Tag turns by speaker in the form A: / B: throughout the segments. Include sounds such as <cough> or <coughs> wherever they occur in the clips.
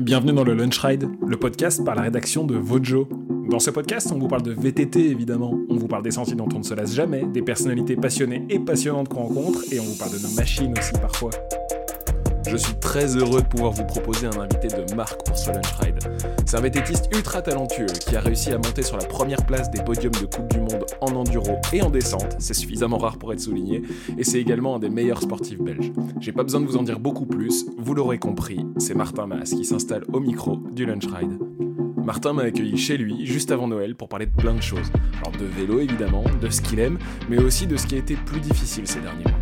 A: Bienvenue dans le Lunch Ride, le podcast par la rédaction de Vojo. Dans ce podcast, on vous parle de VTT évidemment, on vous parle des sentiers dont on ne se lasse jamais, des personnalités passionnées et passionnantes qu'on rencontre, et on vous parle de nos machines aussi parfois. Je suis très heureux de pouvoir vous proposer un invité de marque pour ce Lunch Ride. C'est un vététiste ultra talentueux qui a réussi à monter sur la première place des podiums de Coupe du Monde en enduro et en descente, c'est suffisamment rare pour être souligné, et c'est également un des meilleurs sportifs belges. J'ai pas besoin de vous en dire beaucoup plus, vous l'aurez compris, c'est Martin Mas qui s'installe au micro du Lunch Ride. Martin m'a accueilli chez lui juste avant Noël pour parler de plein de choses. Alors de vélo évidemment, de ce qu'il aime, mais aussi de ce qui a été plus difficile ces derniers mois.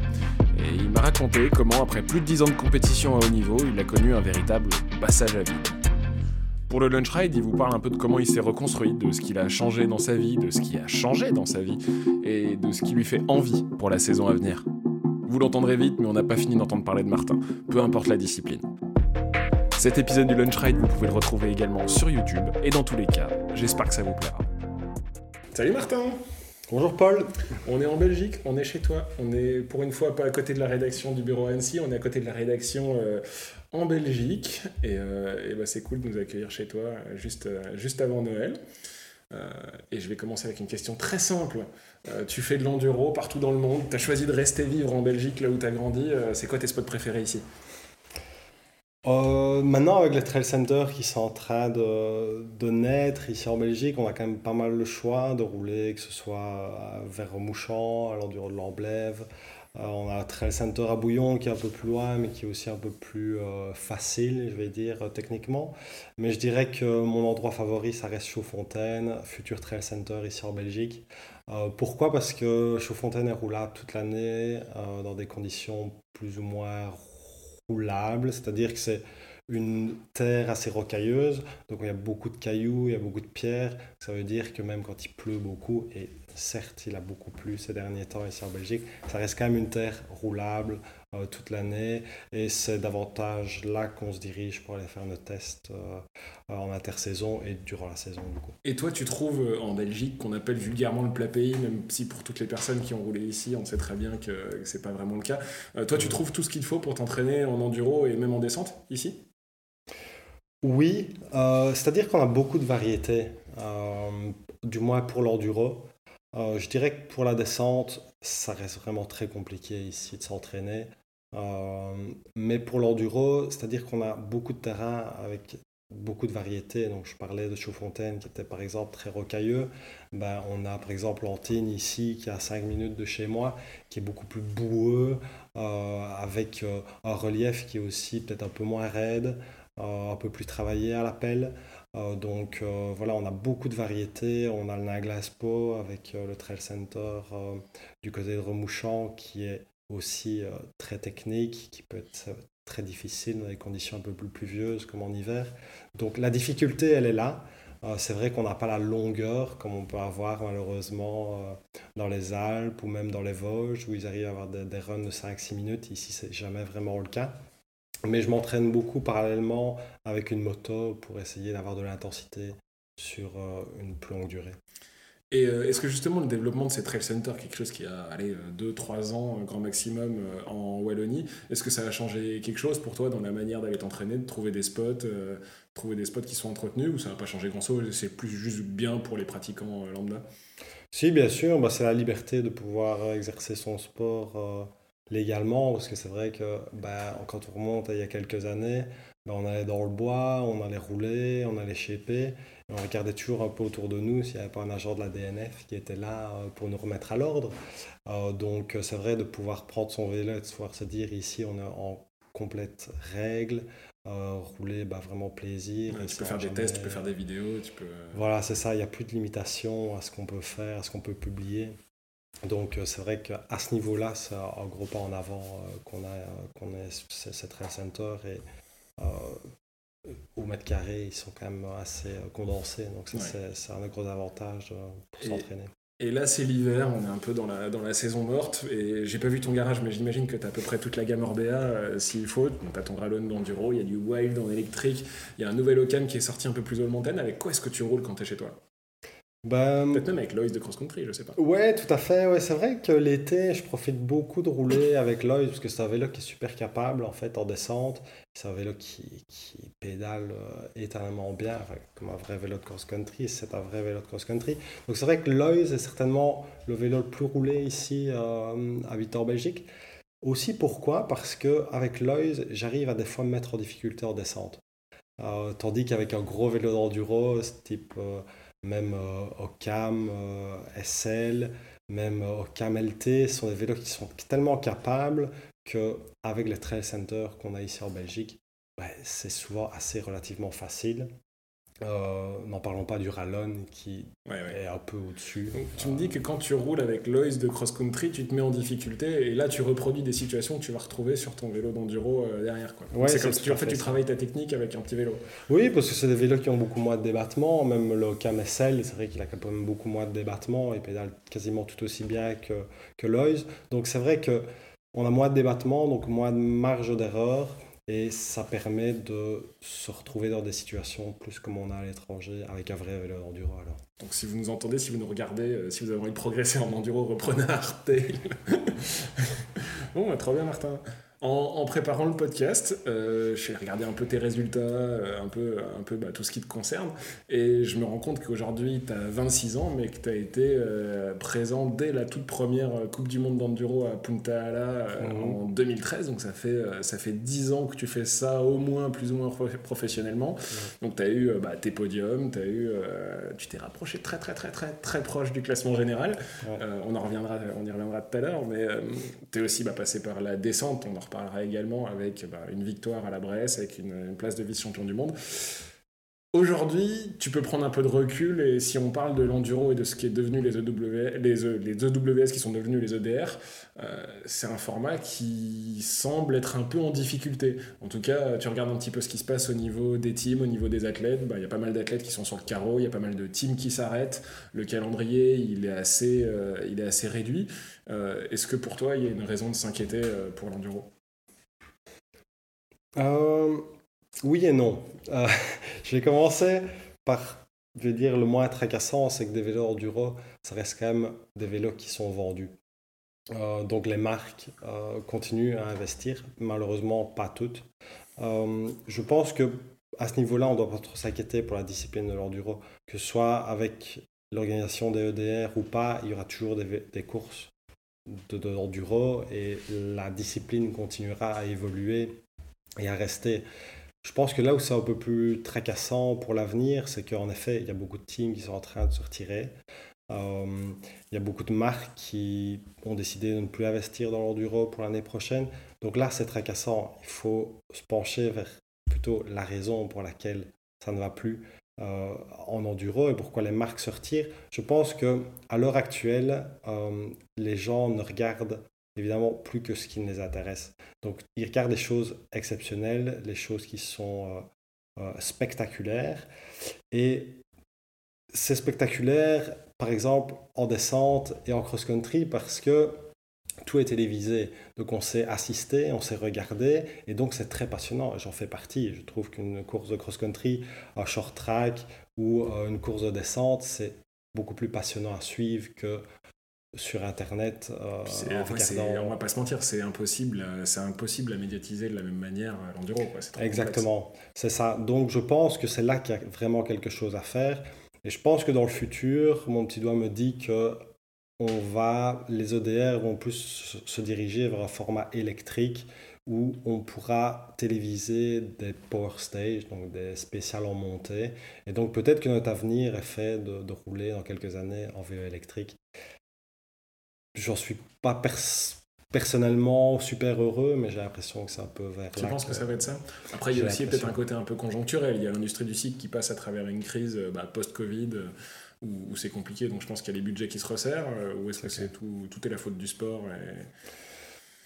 A: Et il m'a raconté comment, après plus de 10 ans de compétition à haut niveau, il a connu un véritable passage à vide. Pour le Lunch Ride, il vous parle un peu de comment il s'est reconstruit, de ce qu'il a changé dans sa vie, de ce qui a changé dans sa vie, et de ce qui lui fait envie pour la saison à venir. Vous l'entendrez vite, mais on n'a pas fini d'entendre parler de Martin, peu importe la discipline. Cet épisode du Lunch Ride, vous pouvez le retrouver également sur YouTube, et dans tous les cas, j'espère que ça vous plaira. Salut Martin
B: Bonjour Paul.
A: On est en Belgique, on est chez toi. On est pour une fois pas à côté de la rédaction du bureau Annecy, on est à côté de la rédaction euh, en Belgique. Et, euh, bah, c'est cool de nous accueillir chez toi euh, juste, avant Noël. Et je vais commencer avec une question très simple. Tu fais de l'enduro partout dans le monde, tu as choisi de rester vivre en Belgique là où tu as grandi. C'est quoi tes spots préférés ici?
B: Euh, maintenant, avec les trail centers qui sont en train de, naître ici en Belgique, on a quand même pas mal le choix de rouler, que ce soit vers Mouchamp, à l'enduro de l'Amblève. Euh, on a trail center à Bouillon qui est un peu plus loin, mais qui est aussi un peu plus euh, facile, je vais dire, techniquement. Mais je dirais que mon endroit favori, ça reste Chaudfontaine, futur trail center ici en Belgique. Pourquoi? Parce que Chaudfontaine est roulable toute l'année, dans des conditions plus ou moins roulable, c'est-à-dire que c'est une terre assez rocailleuse, donc il y a beaucoup de cailloux, il y a beaucoup de pierres, ça veut dire que même quand il pleut beaucoup, et certes il a beaucoup plu ces derniers temps ici en Belgique, ça reste quand même une terre roulable euh, toute l'année, et c'est davantage là qu'on se dirige pour aller faire nos tests euh, en intersaison et durant la saison du coup.
A: Et toi, tu trouves euh, en Belgique qu'on appelle vulgairement le plat pays, même si pour toutes les personnes qui ont roulé ici, on sait très bien que, que c'est pas vraiment le cas. Euh, toi, tu trouves tout ce qu'il faut pour t'entraîner en enduro et même en descente ici?
B: Oui, euh, c'est-à-dire qu'on a beaucoup de variétés, euh, du moins pour l'enduro. Euh, je dirais que pour la descente, ça reste vraiment très compliqué ici de s'entraîner. Euh, mais pour l'enduro, c'est-à-dire qu'on a beaucoup de terrain avec beaucoup de variétés. Donc je parlais de Chaudfontaine qui était par exemple très rocailleux. Ben, on a par exemple Antine ici qui est à 5 minutes de chez moi, qui est beaucoup plus boueux, euh, avec euh, un relief qui est aussi peut-être un peu moins raide, un peu plus travaillé à la pelle. Donc voilà, on a beaucoup de variétés. On a le Naglaspo avec le Trail Center du côté de Remouchant qui est aussi euh, très technique, qui peut être euh, très difficile dans des conditions un peu plus pluvieuses comme en hiver. Donc la difficulté, elle est là. Euh, c'est vrai qu'on n'a pas la longueur comme on peut avoir malheureusement dans les Alpes ou même dans les Vosges où ils arrivent à avoir des, des runs de 5-6 minutes. Ici, c'est jamais vraiment le cas. Mais je m'entraîne beaucoup parallèlement avec une moto pour essayer d'avoir de l'intensité sur une plus longue durée.
A: Et euh, est-ce que justement le développement de ces trail centers, quelque chose qui a allé 2-3 ans, euh, grand maximum, euh, en Wallonie, est-ce que ça a changé quelque chose pour toi dans la manière d'aller t'entraîner, de trouver des spots, euh, trouver des spots qui sont entretenus, ou ça n'a pas changé grand-chose, c'est plus juste bien pour les pratiquants euh, lambda?
B: Si, bien sûr, bah, c'est la liberté de pouvoir euh, exercer son sport euh, légalement, parce que c'est vrai que bah, quand on remonte à il y a quelques années, bah, on allait dans le bois, on allait rouler, on allait shaper, on regardait toujours un peu autour de nous s'il n'y avait pas un agent de la DNF qui était là euh, pour nous remettre à l'ordre. Euh, donc euh, c'est vrai de pouvoir prendre son vélo et de pouvoir se dire ici on est en complète règle, euh, rouler bah, vraiment plaisir.
A: Ouais, Tu peux faire des tests, tu peux faire des vidéos, tu peux...
B: voilà, c'est ça, il n'y a plus de limitation à ce qu'on peut faire, à ce qu'on peut publier. Donc c'est vrai qu'à ce niveau-là, c'est un gros pas en avant euh, qu'on a, qu'on ait ce- ce trail center et au mètre carré, ils sont quand même assez euh, condensés. Donc ça,
A: Ouais.
B: c'est, un gros avantage euh, pour s'entraîner.
A: Et là, c'est l'hiver, on est un peu dans la, dans la saison morte, et j'ai pas vu ton garage, mais j'imagine que tu as à peu près toute la gamme Orbea, euh, s'il faut. Tu as ton Rallon d'enduro, il y a du Wild en électrique, il y a un nouvel Ocan qui est sorti un peu plus haut montagne. Avec quoi est-ce que tu roules quand tu es chez toi?
B: Ben,
A: Peut-être même avec Loïs de cross-country, je sais pas.
B: Ouais, tout à fait. Ouais, c'est vrai que l'été, je profite beaucoup de rouler <coughs> avec Loïs parce que c'est un vélo qui est super capable en fait en descente. C'est un vélo qui, qui pédale euh, éternellement bien, enfin, comme un vrai vélo de cross-country. C'est un vrai vélo de cross-country. Donc c'est vrai que Loïs est certainement le vélo le plus roulé ici euh, à Victor Belgique. Aussi pourquoi? Parce que avec Loïs, j'arrive à des fois me mettre en difficulté en descente. Euh, tandis qu'avec un gros vélo d'enduro, type euh, même euh, Ocam, euh, SL, même euh, Ocam LT, ce sont des vélos qui sont tellement capables qu'avec les trail centers qu'on a ici en Belgique, ben, c'est souvent assez relativement facile. Euh, N'en parlons pas du Rallon qui
A: Ouais, ouais.
B: est un peu au-dessus.
A: Tu me dis que quand tu roules avec Loïs de cross-country, tu te mets en difficulté et là tu reproduis des situations que tu vas retrouver sur ton vélo d'enduro euh, derrière.
B: Ouais,
A: c'est comme si tu, en fait,
B: fait
A: tu travailles ta technique avec un petit vélo.
B: Oui, parce que c'est des vélos qui ont beaucoup moins de débattement. Même le Cam SL, c'est vrai qu'il a quand même beaucoup moins de débattement. Il pédale quasiment tout aussi bien que, que Loïs. Donc c'est vrai que on a moins de débattement, donc moins de marge d'erreur. Et ça permet de se retrouver dans des situations plus comme on a à l'étranger avec un vrai vélo d'enduro. Alors.
A: Donc si vous nous entendez, si vous nous regardez, euh, si vous avez envie de progresser en enduro, reprenez hardtail. <laughs> bon, bah, trop bien Martin. En, en préparant le podcast, euh, je suis regardé un peu tes résultats, euh, un peu, un peu bah, tout ce qui te concerne, et je me rends compte qu'aujourd'hui tu as 26 ans, mais que tu as été euh, présent dès la toute première euh, Coupe du Monde d'enduro à Punta Ala
B: Mhm.
A: en 2013, donc ça fait, ça fait 10 ans que tu fais ça au moins, plus ou moins prof- professionnellement. Donc tu as eu bah, tes podiums, t'as eu, tu t'es rapproché très très très très très proche du classement général. On, en reviendra, on y reviendra tout à l'heure, mais tu es aussi bah, passé par la descente, on en reparlera également avec bah, une victoire à la Bresse, avec une, place de vice-champion du monde. Aujourd'hui, tu peux prendre un peu de recul et si on parle de l'enduro et de ce qui est devenu les, EW, les, E- EWS qui sont devenus les EDR, euh, c'est un format qui semble être un peu en difficulté. En tout cas, tu regardes un petit peu ce qui se passe au niveau des teams, au niveau des athlètes. Bah, Il y a pas mal d'athlètes qui sont sur le carreau, il y a pas mal de teams qui s'arrêtent. Le calendrier, il est assez, euh, il est assez réduit. Euh, Est-ce que pour toi, il y a une raison de s'inquiéter pour l'enduro?
B: Euh, oui et non. Euh, <laughs> je vais commencer par, dire, le moins tracassant, c'est que des vélos enduro, ça reste quand même des vélos qui sont vendus. Euh, donc les marques euh, continuent à investir, malheureusement pas toutes. Je pense que à ce niveau-là, on doit pas trop s'inquiéter pour la discipline de l'enduro, que ce soit avec l'organisation des EDR ou pas, il y aura toujours des courses de, de l'enduro et la discipline continuera à évoluer et à rester. Je pense que là où c'est un peu plus tracassant pour l'avenir, c'est qu'en effet, il y a beaucoup de teams qui sont en train de se retirer. Euh, il y a beaucoup de marques qui ont décidé de ne plus investir dans l'enduro pour l'année prochaine. Donc là, c'est tracassant. Il faut se pencher vers plutôt la raison pour laquelle ça ne va plus euh, en enduro et pourquoi les marques se retirent. Je pense que à l'heure actuelle, euh, les gens ne regardent évidemment plus que ce qui les intéresse. Donc, ils regardent des choses exceptionnelles, les choses qui sont euh, euh, spectaculaires. Et c'est spectaculaire, par exemple, en descente et en cross-country, parce que tout est télévisé. Donc, on sait assister, on sait regarder, et donc c'est très passionnant. J'en fais partie. Je trouve qu'une course de cross-country, un short track ou euh, une course de descente, c'est beaucoup plus passionnant à suivre que sur Internet. euh, en regardant-
A: On va pas se mentir, c'est impossible, euh, c'est impossible à médiatiser de la même manière euh, l'enduro. trop
B: Exactement, c'est ça. Donc je pense que c'est là qu'il y a vraiment quelque chose à faire. Et je pense que dans le futur, mon petit doigt me dit que on va, les EDR vont plus se- diriger vers un format électrique où on pourra téléviser des power stage, donc des spéciales en montée. Et donc peut-être que notre avenir est fait de, de rouler dans quelques années en vélo électrique. J'en suis pas pers- personnellement super heureux, mais j'ai l'impression que c'est un peu vers
A: Tu penses que ça va être ça? Après, il y a aussi peut-être un côté un peu conjoncturel. Il y a l'industrie du cycle qui passe à travers une crise euh, bah, post-Covid euh, où, où c'est compliqué. Donc je pense qu'il y a les budgets qui se resserrent. euh, Ou est-ce que
B: c'est
A: tout, tout est la faute du sport et-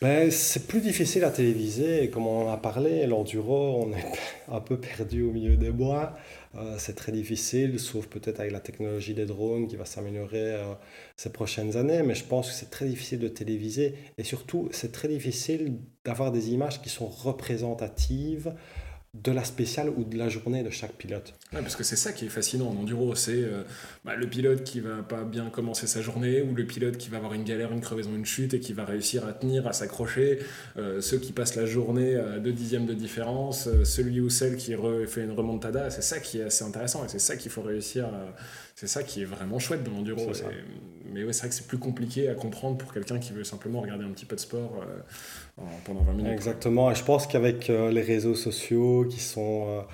B: Ben, c'est plus difficile à téléviser, et comme on en a parlé, l'enduro, on est <laughs> un peu perdu au milieu des bois. Euh, c'est très difficile, sauf peut-être avec la technologie des drones qui va s'améliorer euh, ces prochaines années, mais je pense que c'est très difficile de téléviser, et surtout, c'est très difficile d'avoir des images qui sont représentatives de la spéciale ou de la journée de chaque pilote.
A: Ouais, parce que c'est ça qui est fascinant en enduro, c'est euh, bah, le pilote qui va pas bien commencer sa journée ou le pilote qui va avoir une galère, une crevaison, une chute et qui va réussir à tenir, à s'accrocher, euh, ceux qui passent la journée à deux dixièmes de différence, euh, celui ou celle qui fait une remontada, c'est ça qui est assez intéressant et c'est ça qu'il faut réussir, c'est ça qui est vraiment chouette dans l'enduro. Mais ouais, c'est vrai que c'est plus compliqué à comprendre pour quelqu'un qui veut simplement regarder un petit peu de sport pendant 20 minutes.
B: Exactement, et je pense qu'avec les réseaux sociaux qui sont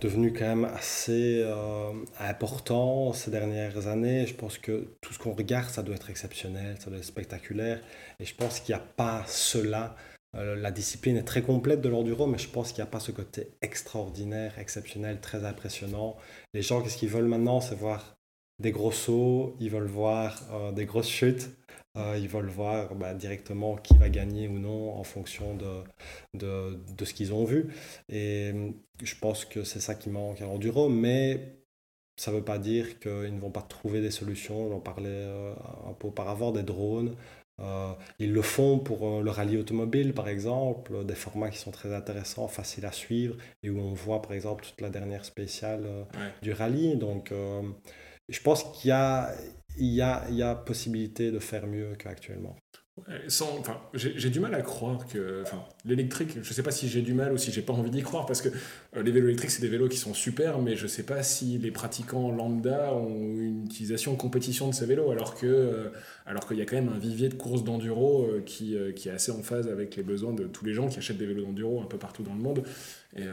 B: devenu quand même assez euh, important ces dernières années. Je pense que tout ce qu'on regarde, ça doit être exceptionnel, ça doit être spectaculaire. Et je pense qu'il n'y a pas cela. Euh, la discipline est très complète de l'enduro, mais je pense qu'il n'y a pas ce côté extraordinaire, exceptionnel, très impressionnant. Les gens, qu'est-ce qu'ils veulent maintenant? C'est voir des gros sauts, ils veulent voir euh, des grosses chutes. Euh, ils veulent voir bah, directement qui va gagner ou non en fonction de, de, ce qu'ils ont vu. Et hum, je pense que c'est ça qui manque à l'enduro, mais ça ne veut pas dire qu'ils ne vont pas trouver des solutions. J'en parlais euh, un peu auparavant, des drones. Euh, ils le font pour le rallye automobile, par exemple, des formats qui sont très intéressants, faciles à suivre, et où on voit, par exemple, toute la dernière spéciale du rallye. Donc, je pense qu'il y a, il y a, il y a possibilité de faire mieux qu'actuellement.
A: Sans, enfin, j'ai du mal à croire que enfin, l'électrique, je ne sais pas si j'ai du mal ou si j'ai pas envie d'y croire, parce que euh, les vélos électriques, c'est des vélos qui sont super, mais je ne sais pas si les pratiquants lambda ont une utilisation en compétition de ces vélos, alors que euh, alors qu'il y a quand même un vivier de courses d'enduro euh, qui, qui est assez en phase avec les besoins de tous les gens qui achètent des vélos d'enduro un peu partout dans le monde. Et,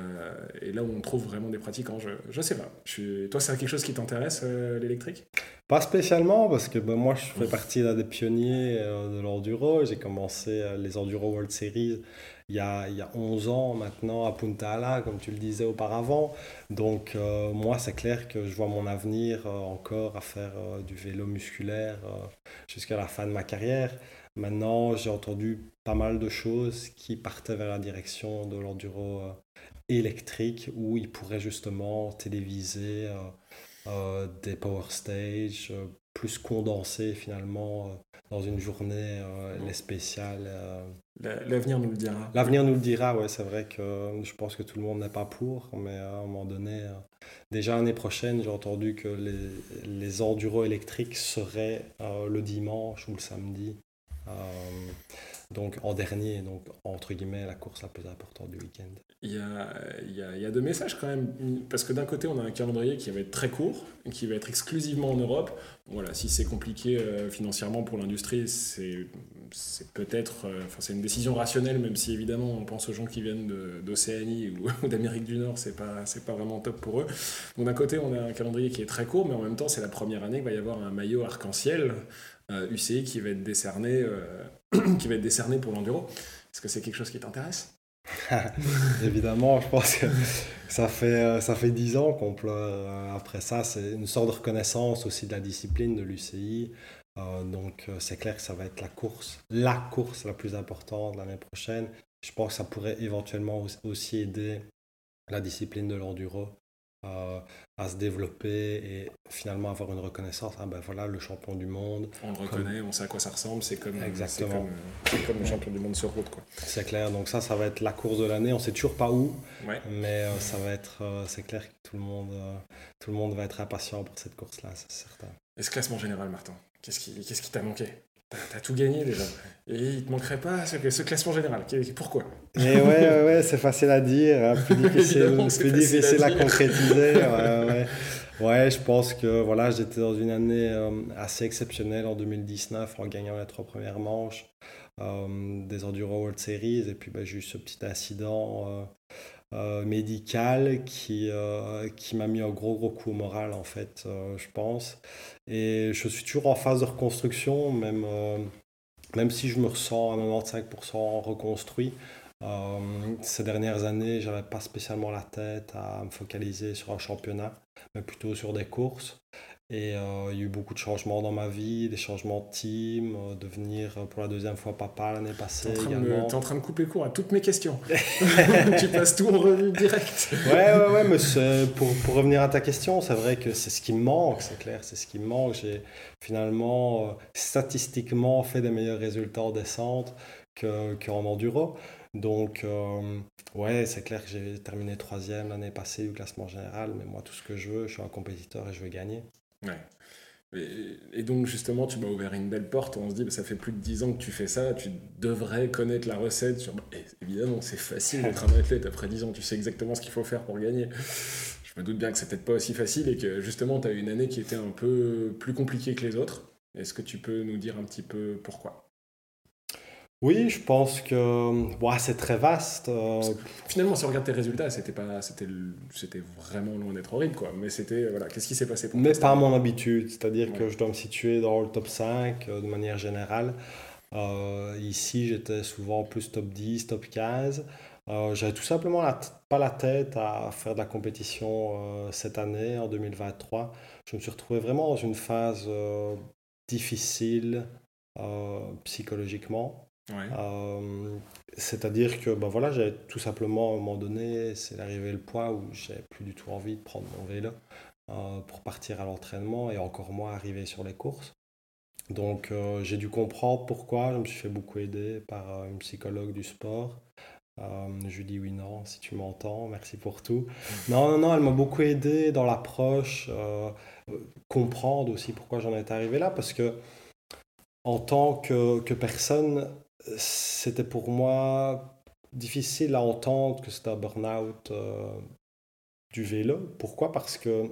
A: et, là où on trouve vraiment des pratiquants, je ne sais pas. Je Toi, c'est quelque chose qui t'intéresse, l'électrique?
B: Pas spécialement, parce que ben, moi, je fais partie d'un des pionniers euh, de l'enduro. J'ai commencé euh, les Enduro World Series il y, a, il y a 11 ans maintenant à Punta Ala, comme tu le disais auparavant. Donc, euh, moi, c'est clair que je vois mon avenir encore à faire du vélo musculaire jusqu'à la fin de ma carrière. Maintenant, j'ai entendu pas mal de choses qui partaient vers la direction de l'enduro électrique, où ils pourraient justement téléviser euh, des power stage euh, plus condensés finalement euh, dans une journée les spéciales.
A: L'avenir nous le dira.
B: L'avenir nous le dira, ouais, c'est vrai que je pense que tout le monde n'est pas pour, mais à un moment donné, déjà l'année prochaine, j'ai entendu que les, les enduros électriques seraient le dimanche ou le samedi. donc en dernier, donc entre guillemets la course la plus importante du week-end
A: il y a, y, a, y a, deux messages quand même. Parce que d'un côté, on a un calendrier qui va être très court, qui va être exclusivement en Europe. Voilà, si c'est compliqué euh, financièrement pour l'industrie, c'est, c'est peut-être. Euh, enfin, c'est une décision rationnelle, même si évidemment on pense aux gens qui viennent d'Océanie <laughs> ou, d'Amérique du Nord, c'est pas, pas vraiment top pour eux. Donc d'un côté, on a un calendrier qui est très court, mais en même temps, c'est la première année qu'il va y avoir un maillot arc-en-ciel UCI euh, qui va être décerné, <clears throat> qui va être décerné pour l'enduro. Est-ce que c'est quelque chose qui t'intéresse? <laughs>
B: Évidemment, je pense que ça fait, euh, ça fait 10 ans qu'on pleure. Euh, après ça, c'est une sorte de reconnaissance aussi de la discipline de l'UCI. Euh, donc, c'est clair que ça va être la course, la course la plus importante l'année prochaine. Je pense que ça pourrait éventuellement aussi aider la discipline de l'enduro à se développer et finalement avoir une reconnaissance. Ah ben voilà, le champion du monde.
A: On le reconnaît, on sait à quoi ça ressemble, c'est comme, Exactement. comme, le champion du monde sur route.
B: C'est clair, donc ça, ça va être la course de l'année. On sait toujours pas où, mais euh, ça va être, euh, c'est clair que tout le, monde, euh, tout le monde va être impatient pour cette course-là, c'est certain.
A: Et ce classement général, Martin, qu'est-ce qui qu'est-ce qui t'a manqué? T'as tout gagné déjà. Et il te manquerait pas ce, ce classement général. Pourquoi?
B: Et ouais, ouais, ouais c'est facile à dire, hein. plus <laughs> difficile, plus difficile à, concrétiser. Ouais, ouais. je pense que voilà, j'étais dans une année euh, assez exceptionnelle en 2019 en gagnant les trois premières manches euh, des Enduro World Series. Et puis bah, j'ai eu ce petit incident. Euh, euh, médical qui, euh, qui m'a mis un gros gros coup au moral en fait, euh, je pense. Et je suis toujours en phase de reconstruction, même, même si je me ressens à 95% reconstruit. ces dernières années, j'avais pas spécialement la tête à me focaliser sur un championnat, mais plutôt sur des courses. Et euh, il y a eu beaucoup de changements dans ma vie, des changements de team, euh, devenir euh, pour la deuxième fois papa l'année passée
A: Tu es en train de couper court à toutes mes questions. <laughs> <laughs> tu passes tout en revue direct.
B: ouais, ouais, ouais, mais pour, pour, revenir à ta question, c'est vrai que c'est ce qui me manque, c'est clair, c'est ce qui me manque. J'ai finalement statistiquement fait des meilleurs résultats en descente qu'en enduro. Donc, euh, ouais, c'est clair que j'ai terminé troisième l'année passée du classement général, mais moi, tout ce que je veux, je suis un compétiteur et je veux gagner.
A: Ouais. Et, donc justement, tu m'as ouvert une belle porte. On se dit, bah, ça fait plus de 10 ans que tu fais ça, tu devrais connaître la recette. Sur... Et évidemment, c'est facile d'être un athlète. Après 10 ans, tu sais exactement ce qu'il faut faire pour gagner. Je me doute bien que c'est peut-être pas aussi facile et que justement, tu as eu une année qui était un peu plus compliquée que les autres. Est-ce que tu peux nous dire un petit peu pourquoi?
B: Oui, je pense que c'est très vaste. Euh.
A: Finalement, si on regarde tes résultats, c'était pas, c'était, c'était vraiment loin d'être horrible, quoi. Mais c'était, voilà, qu'est-ce qui s'est passé
B: pour Mais pas à mon habitude, c'est-à-dire que je dois me situer dans le top 5 euh, de manière générale. Euh, ici, j'étais souvent plus top 10, top 15. j'avais tout simplement pas la tête à faire de la compétition cette année, en 2023. Je me suis retrouvé vraiment dans une phase difficile psychologiquement. Euh, c'est-à-dire que ben voilà, j'avais tout simplement à un moment donné, c'est arrivé le point où j'avais plus du tout envie de prendre mon vélo euh, pour partir à l'entraînement et encore moins arriver sur les courses. Donc euh, j'ai dû comprendre pourquoi. Je me suis fait beaucoup aider par une psychologue du sport. je lui dis oui, non, si tu m'entends, merci pour tout. Mm. Non, non, non, elle m'a beaucoup aidé dans l'approche, comprendre aussi pourquoi j'en étais arrivé là, parce que en tant que, que personne, c'était pour moi difficile à entendre que c'était un burn-out euh, du vélo. Pourquoi? Parce que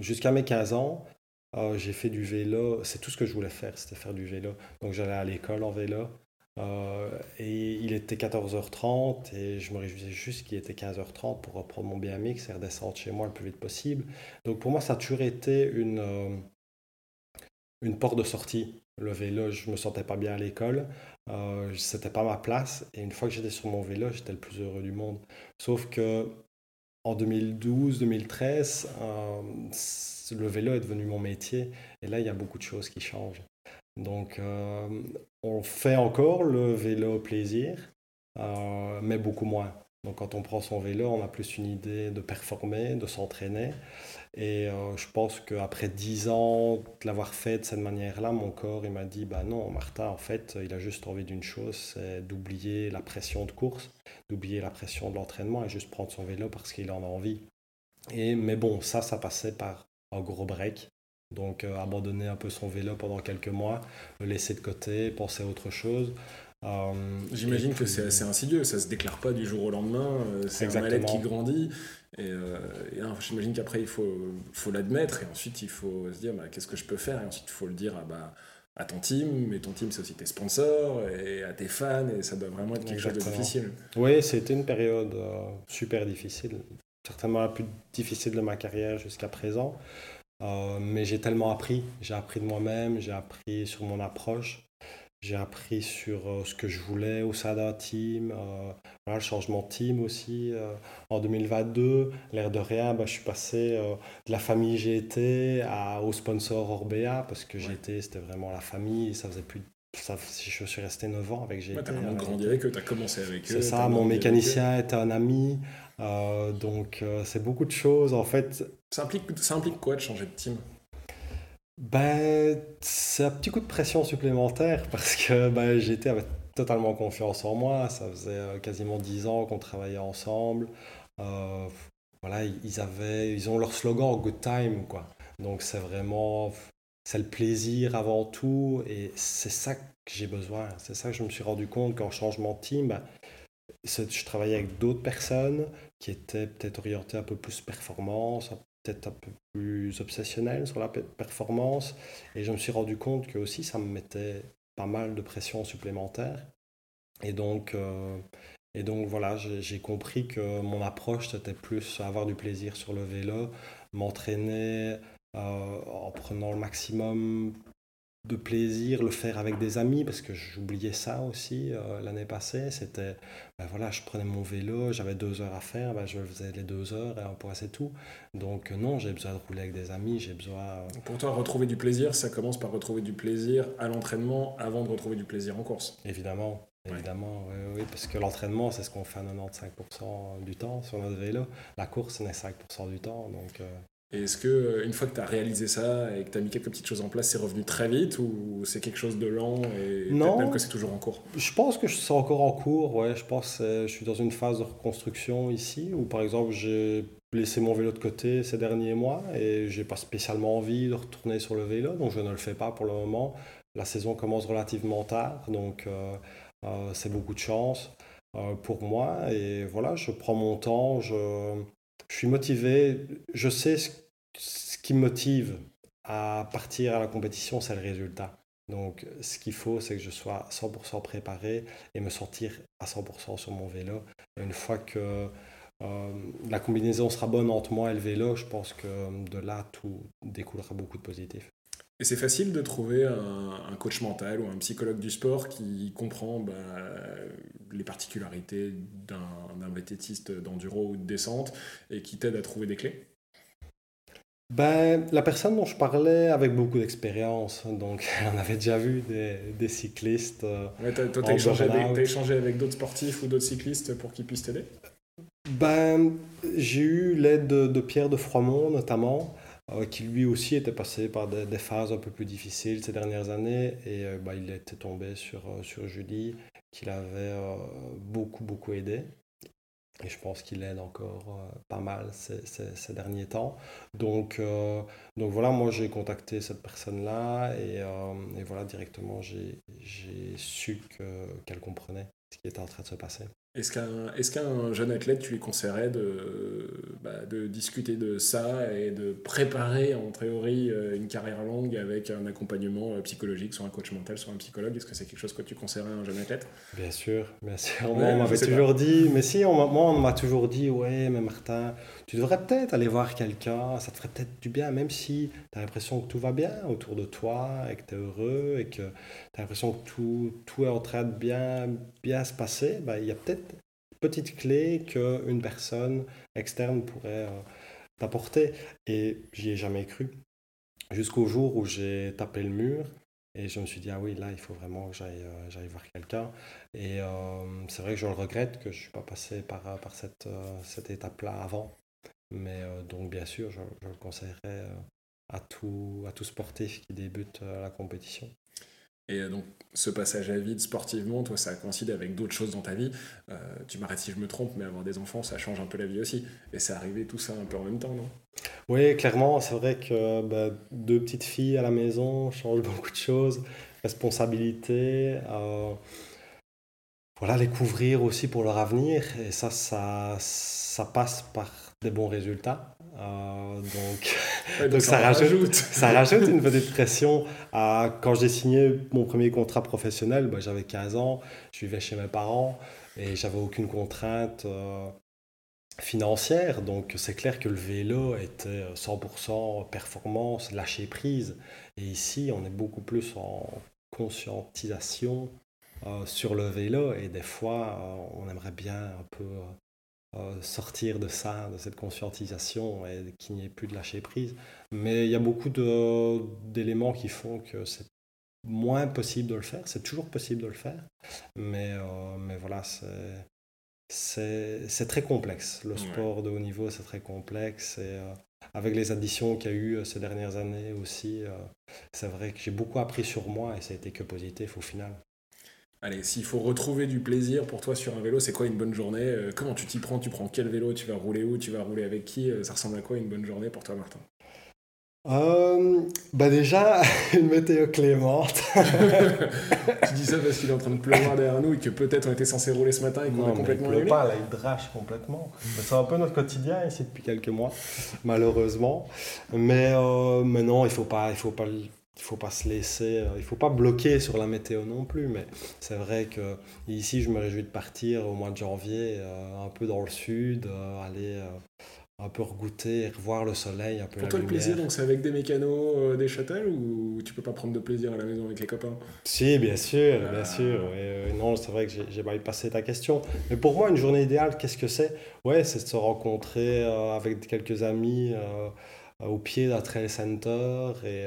B: jusqu'à mes 15 ans, euh, j'ai fait du vélo. C'est tout ce que je voulais faire, c'était faire du vélo. Donc j'allais à l'école en vélo. Euh, et il était 14h30 et je me réjouissais juste qu'il était 15h30 pour reprendre mon BMX et redescendre chez moi le plus vite possible. Donc pour moi, ça a toujours été une, une porte de sortie. Le vélo, je me sentais pas bien à l'école. Euh, c'était pas ma place. Et une fois que j'étais sur mon vélo, j'étais le plus heureux du monde. Sauf que en 2012-2013, euh, le vélo est devenu mon métier. Et là, il y a beaucoup de choses qui changent. Donc, euh, on fait encore le vélo plaisir, euh, mais beaucoup moins. Donc, quand on prend son vélo, on a plus une idée de performer, de s'entraîner. Et euh, je pense qu'après dix ans de l'avoir fait de cette manière-là, mon corps il m'a dit bah non, Martin, en fait, il a juste envie d'une chose, c'est d'oublier la pression de course, d'oublier la pression de l'entraînement et juste prendre son vélo parce qu'il en a envie. Et, mais bon, ça, ça passait par un gros break. Donc euh, abandonner un peu son vélo pendant quelques mois, le laisser de côté, penser à autre chose.
A: Euh, J'imagine que c'est assez insidieux, ça se déclare pas du jour au lendemain, c'est un mal qui grandit. Et, euh, j'imagine qu'après, il faut, faut l'admettre et ensuite, il faut se dire bah, qu'est-ce que je peux faire Et ensuite, il faut le dire à, bah, à ton team. Mais ton team, c'est aussi tes sponsors et à tes fans. Et ça doit vraiment être quelque chose de difficile.
B: Oui, c'était une période euh, super difficile. Certainement la plus difficile de ma carrière jusqu'à présent. Euh, mais j'ai tellement appris. J'ai appris de moi-même, j'ai appris sur mon approche. J'ai appris sur euh, ce que je voulais au sein d'un team, euh, le changement de team aussi. Euh, en 2022, l'air de rien, bah, je suis passé de la famille GT à, au sponsor Orbea parce que GT c'était vraiment la famille. Ça faisait plus ça, je suis resté 9 ans avec GT.
A: tu as vraiment grandi avec eux, tu as commencé avec eux.
B: C'est ça, mon mécanicien était un ami. donc c'est beaucoup de choses en fait.
A: Ça implique, ça implique quoi de changer de team?
B: Ben, c'est un petit coup de pression supplémentaire <laughs> parce que ben, j'étais avec totalement confiance en moi. Ça faisait euh, quasiment 10 ans qu'on travaillait ensemble. Euh, voilà, ils, avaient, ils ont leur slogan Good Time, quoi. Donc c'est vraiment, c'est le plaisir avant tout et c'est ça que j'ai besoin. C'est ça que je me suis rendu compte qu'en changement de team, ben, je travaillais avec d'autres personnes qui étaient peut-être orientées un peu plus performance, peut-être un peu plus obsessionnel sur la performance. Et je me suis rendu compte que aussi ça me mettait pas mal de pression supplémentaire. Et donc, euh, et donc voilà, j'ai compris que mon approche, c'était plus avoir du plaisir sur le vélo, m'entraîner euh, en prenant le maximum de plaisir, le faire avec des amis, parce que j'oubliais ça aussi euh, l'année passée. C'était, ben voilà, je prenais mon vélo, j'avais deux heures à faire, ben je faisais les deux heures et on pourrait c'est tout. Donc euh, non, j'ai besoin de rouler avec des amis, j'ai besoin... Euh,
A: Pour toi, retrouver du plaisir, ça commence par retrouver du plaisir à l'entraînement avant de retrouver du plaisir en course.
B: Évidemment. Évidemment, oui, oui, parce que l'entraînement, c'est ce qu'on fait à 95% du temps sur notre vélo. La course, c'est 5% du temps. Donc,
A: Et est-ce que une fois que tu as réalisé ça et que tu as mis quelques petites choses en place, c'est revenu très vite ou c'est quelque chose de lent et
B: non,
A: même que c'est toujours en cours?
B: Je pense que c'est encore en cours, ouais. Je pense que je suis dans une phase de reconstruction ici où par exemple j'ai laissé mon vélo de côté ces derniers mois et j'ai pas spécialement envie de retourner sur le vélo, donc je ne le fais pas pour le moment. La saison commence relativement tard, donc euh, c'est beaucoup de chance euh, pour moi. Et voilà, je prends mon temps, je, je suis motivé. Je sais ce, qui me motive à partir à la compétition, c'est le résultat. Donc, ce qu'il faut, c'est que je sois 100% préparé et me sentir à 100% sur mon vélo. une fois que euh, la combinaison sera bonne entre moi et le vélo, je pense que de là, tout découlera beaucoup de positifs.
A: Et c'est facile de trouver un, coach mental ou un psychologue du sport qui comprend bah, les particularités d'un vététiste d'enduro ou de descente et qui t'aide à trouver des clés?
B: Ben, la personne dont je parlais avec beaucoup d'expérience, donc <laughs> on avait déjà vu des, des cyclistes. Euh,
A: ouais, toi, tu as échangé, avec, échangé avec d'autres sportifs ou d'autres cyclistes pour qu'ils puissent t'aider?
B: Ben, J'ai eu l'aide de, de, Pierre de Froimont notamment, qui lui aussi était passé par des, phases un peu plus difficiles ces dernières années. Et euh, bah, il était tombé sur, euh, sur Julie, qui l'avait beaucoup, beaucoup aidé. Et je pense qu'il aide encore pas mal ces, ces, derniers temps. Donc, donc voilà, moi j'ai contacté cette personne-là et, et, voilà, directement j'ai su qu'elle comprenait ce qui était en train de se passer.
A: Est-ce qu'un est jeune athlète, tu lui conseillerais de, bah, de discuter de ça et de préparer en théorie euh, une carrière longue avec un accompagnement euh, psychologique, soit un coach mental, soit un psychologue? Est-ce que c'est quelque chose que tu conseillerais à un jeune athlète?
B: Bien sûr, bien sûr. moi, on m'avait toujours dit, mais si, on, moi on m'a toujours dit, ouais, mais Martin, tu devrais peut-être aller voir quelqu'un, ça te ferait peut-être du bien, même si tu as l'impression que tout va bien autour de toi et que tu es heureux et que tu as l'impression que tout, tout est en train de bien, bien se passer, bah, il y a peut-être petite clé qu'une personne externe pourrait euh, t'apporter. Et j'y ai jamais cru. Jusqu'au jour où j'ai tapé le mur et je me suis dit, ah oui, là, il faut vraiment que j'aille, euh, voir quelqu'un. Et euh, c'est vrai que je le regrette que je ne suis pas passé par, par cette, cette étape-là avant. Mais donc, bien sûr, je, je le conseillerais à tout, à tout sportif qui débute la compétition.
A: Et euh, donc, ce passage à vide sportivement, toi, ça coïncide avec d'autres choses dans ta vie. Euh, tu m'arrêtes si je me trompe, mais avoir des enfants, ça change un peu la vie aussi. Et c'est arrivé tout ça un peu en même temps, non?
B: Oui, clairement, c'est vrai que bah, deux petites filles à la maison changent <laughs> beaucoup de choses. Responsabilité, euh, voilà, les couvrir aussi pour leur avenir. Et ça, ça, ça passe par des bons résultats. Euh, donc, ça, rajoute, <laughs> ça rajoute une petite pression. À, quand j'ai signé mon premier contrat professionnel, bah, j'avais 15 ans, je vivais chez mes parents et j'avais aucune contrainte euh, financière. Donc c'est clair que le vélo était 100% performance, lâcher prise. Et ici, on est beaucoup plus en conscientisation euh, sur le vélo et des fois, on aimerait bien un peu euh, sortir de ça, de cette conscientisation et qu'il n'y ait plus de lâcher prise. Mais il y a beaucoup d'éléments qui font que c'est moins possible de le faire. C'est toujours possible de le faire, mais, euh, mais voilà, c'est très complexe. Le sport de haut niveau, c'est très complexe. Et euh, avec les additions qu'il y a eu ces dernières années aussi, c'est vrai que j'ai beaucoup appris sur moi et ça a été que positif au final.
A: Allez, s'il faut retrouver du plaisir pour toi sur un vélo, c'est quoi une bonne journée euh, Comment tu t'y prends? Tu prends quel vélo? Tu vas rouler où? Tu vas rouler avec qui? Euh, Ça ressemble à quoi une bonne journée pour toi, Martin?
B: Euh, bah déjà, <laughs> une météo clémente. <laughs>
A: tu dis ça parce qu'il est en train de pleuvoir derrière nous et que peut-être on était censé rouler ce matin et qu'on a complètement
B: il pleut pas, là il drache complètement. C'est un peu notre quotidien ici depuis quelques mois, malheureusement. Mais, euh, mais non, il faut pas, il faut pas il faut pas se laisser, euh, il faut pas bloquer sur la météo non plus, mais c'est vrai que ici je me réjouis de partir au mois de janvier, euh, un peu dans le sud, euh, aller un peu regoûter, revoir le soleil, un peu
A: Pour toi le plaisir, donc c'est avec des mécanos, des châtels ou tu peux pas prendre de plaisir à la maison avec les copains?
B: Si, bien sûr, bien ah. sûr. non, c'est vrai que j'ai mal passé ta question. Mais pour moi, une journée idéale, qu'est-ce que c'est? Ouais, c'est de se rencontrer avec quelques amis au pied d'un trail center et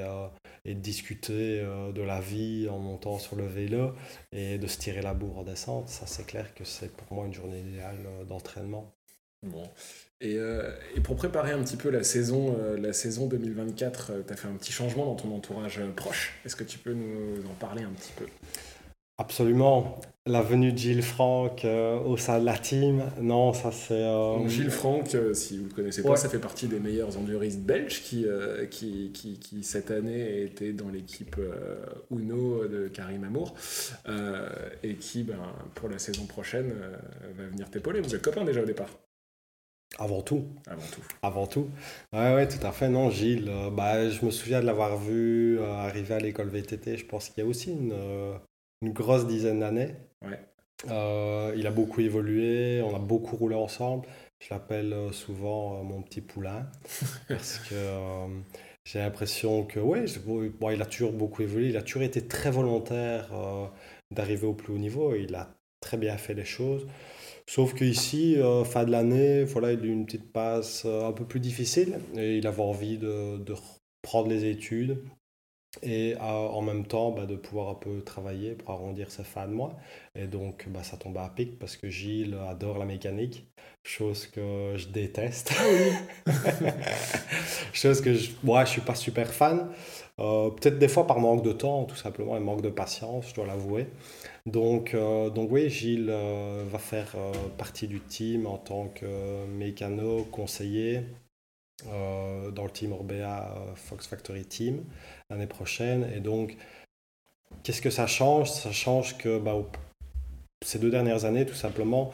B: et de discuter euh, de la vie en montant sur le vélo et de se tirer la bourre en descente. Ça, c'est clair que c'est pour moi une journée idéale euh, d'entraînement.
A: Bon. Et, euh, et, pour préparer un petit peu la saison, euh, la saison 2024, tu as fait un petit changement dans ton entourage proche. Est-ce que tu peux nous en parler un petit peu?
B: Absolument. La venue de Gilles Franck euh, au sein de la team, non, ça c'est. Euh,
A: Gilles Franck, euh, si vous ne le connaissez pas, ça fait partie des meilleurs enduristes belges qui, qui, qui, qui, cette année était dans l'équipe Uno de Karim Amour et qui, ben, pour la saison prochaine, va venir t'épauler. Vous êtes copains déjà au départ?
B: Avant tout.
A: Avant tout.
B: Avant tout. Ouais, ouais, tout à fait. Non, Gilles, bah, je me souviens de l'avoir vu arriver à l'école VTT. Je pense qu'il y a aussi une, une grosse dizaine d'années. Euh, il a beaucoup évolué, on a beaucoup roulé ensemble. Je l'appelle euh, souvent euh, mon petit poulain. <laughs> Parce que j'ai l'impression que oui, bon, il a toujours beaucoup évolué, il a toujours été très volontaire d'arriver au plus haut niveau il a très bien fait les choses. Sauf qu'ici, fin de l'année, voilà, il a eu une petite passe un peu plus difficile. Et il avait envie de, de prendre les études et en même temps bah, de pouvoir un peu travailler pour arrondir ses fins de mois. Et donc bah, ça tombe à pic parce que Gilles adore la mécanique, chose que je déteste. Ah <laughs> chose que je, moi je suis pas super fan. Euh, peut-être des fois par manque de temps, tout simplement, et manque de patience, je dois l'avouer. Donc, euh, donc oui, Gilles euh, va faire partie du team en tant que mécano, conseiller, euh, dans le team Orbea euh, Fox Factory Team l'année prochaine. Et donc, qu'est-ce que ça change? Ça change que bah, ces deux dernières années, tout simplement,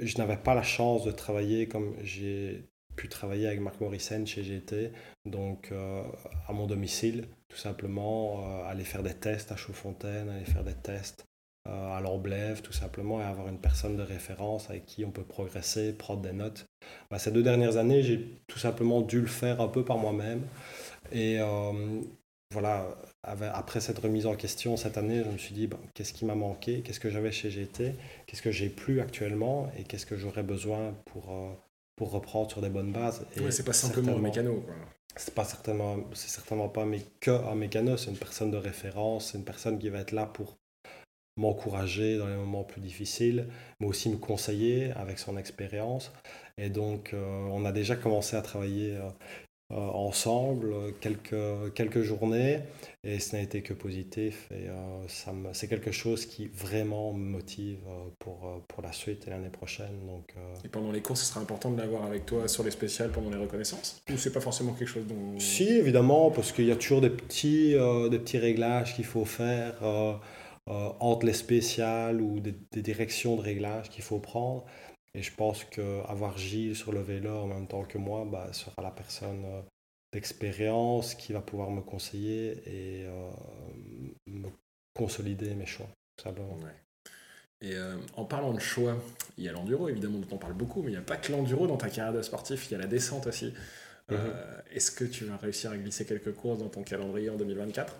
B: je n'avais pas la chance de travailler comme j'ai pu travailler avec Marc Morrison chez GT, donc euh, à mon domicile, tout simplement, aller faire des tests à Chaudfontaine, aller faire des tests à l'emblève tout simplement et avoir une personne de référence avec qui on peut progresser, prendre des notes. Bah, ces deux dernières années, j'ai tout simplement dû le faire un peu par moi-même. Et euh, voilà, après cette remise en question cette année, je me suis dit, bah, qu'est-ce qui m'a manqué, qu'est-ce que j'avais chez GT, qu'est-ce que j'ai plus actuellement? Et qu'est-ce que j'aurais besoin pour, euh, pour reprendre sur des bonnes bases?
A: Et c'est pas simplement un mécano.
B: C'est pas certainement, c'est certainement pas mais que un mécano, c'est une personne de référence, c'est une personne qui va être là pour m'encourager dans les moments plus difficiles, mais aussi me conseiller avec son expérience. Et donc, euh, on a déjà commencé à travailler euh, euh, ensemble quelques, quelques journées et ce n'a été que positif. Et c'est quelque chose qui vraiment me motive pour, pour la suite et l'année prochaine. Donc,
A: Et pendant les cours, ce sera important de l'avoir avec toi sur les spéciales pendant les reconnaissances? Ou c'est pas forcément quelque chose dont...
B: Si, évidemment, parce qu'il y a toujours des petits, des petits réglages qu'il faut faire. Euh, entre les spéciales ou des, directions de réglage qu'il faut prendre. Et je pense qu'avoir Gilles sur le vélo en même temps que moi bah, sera la personne euh, d'expérience qui va pouvoir me conseiller et euh, me consolider mes choix, tout simplement.
A: Et en parlant de choix, il y a l'enduro évidemment dont on parle beaucoup, mais il n'y a pas que l'enduro dans ta carrière de sportif, il y a la descente aussi. Mhm. Est-ce que tu vas réussir à glisser quelques courses dans ton calendrier en 2024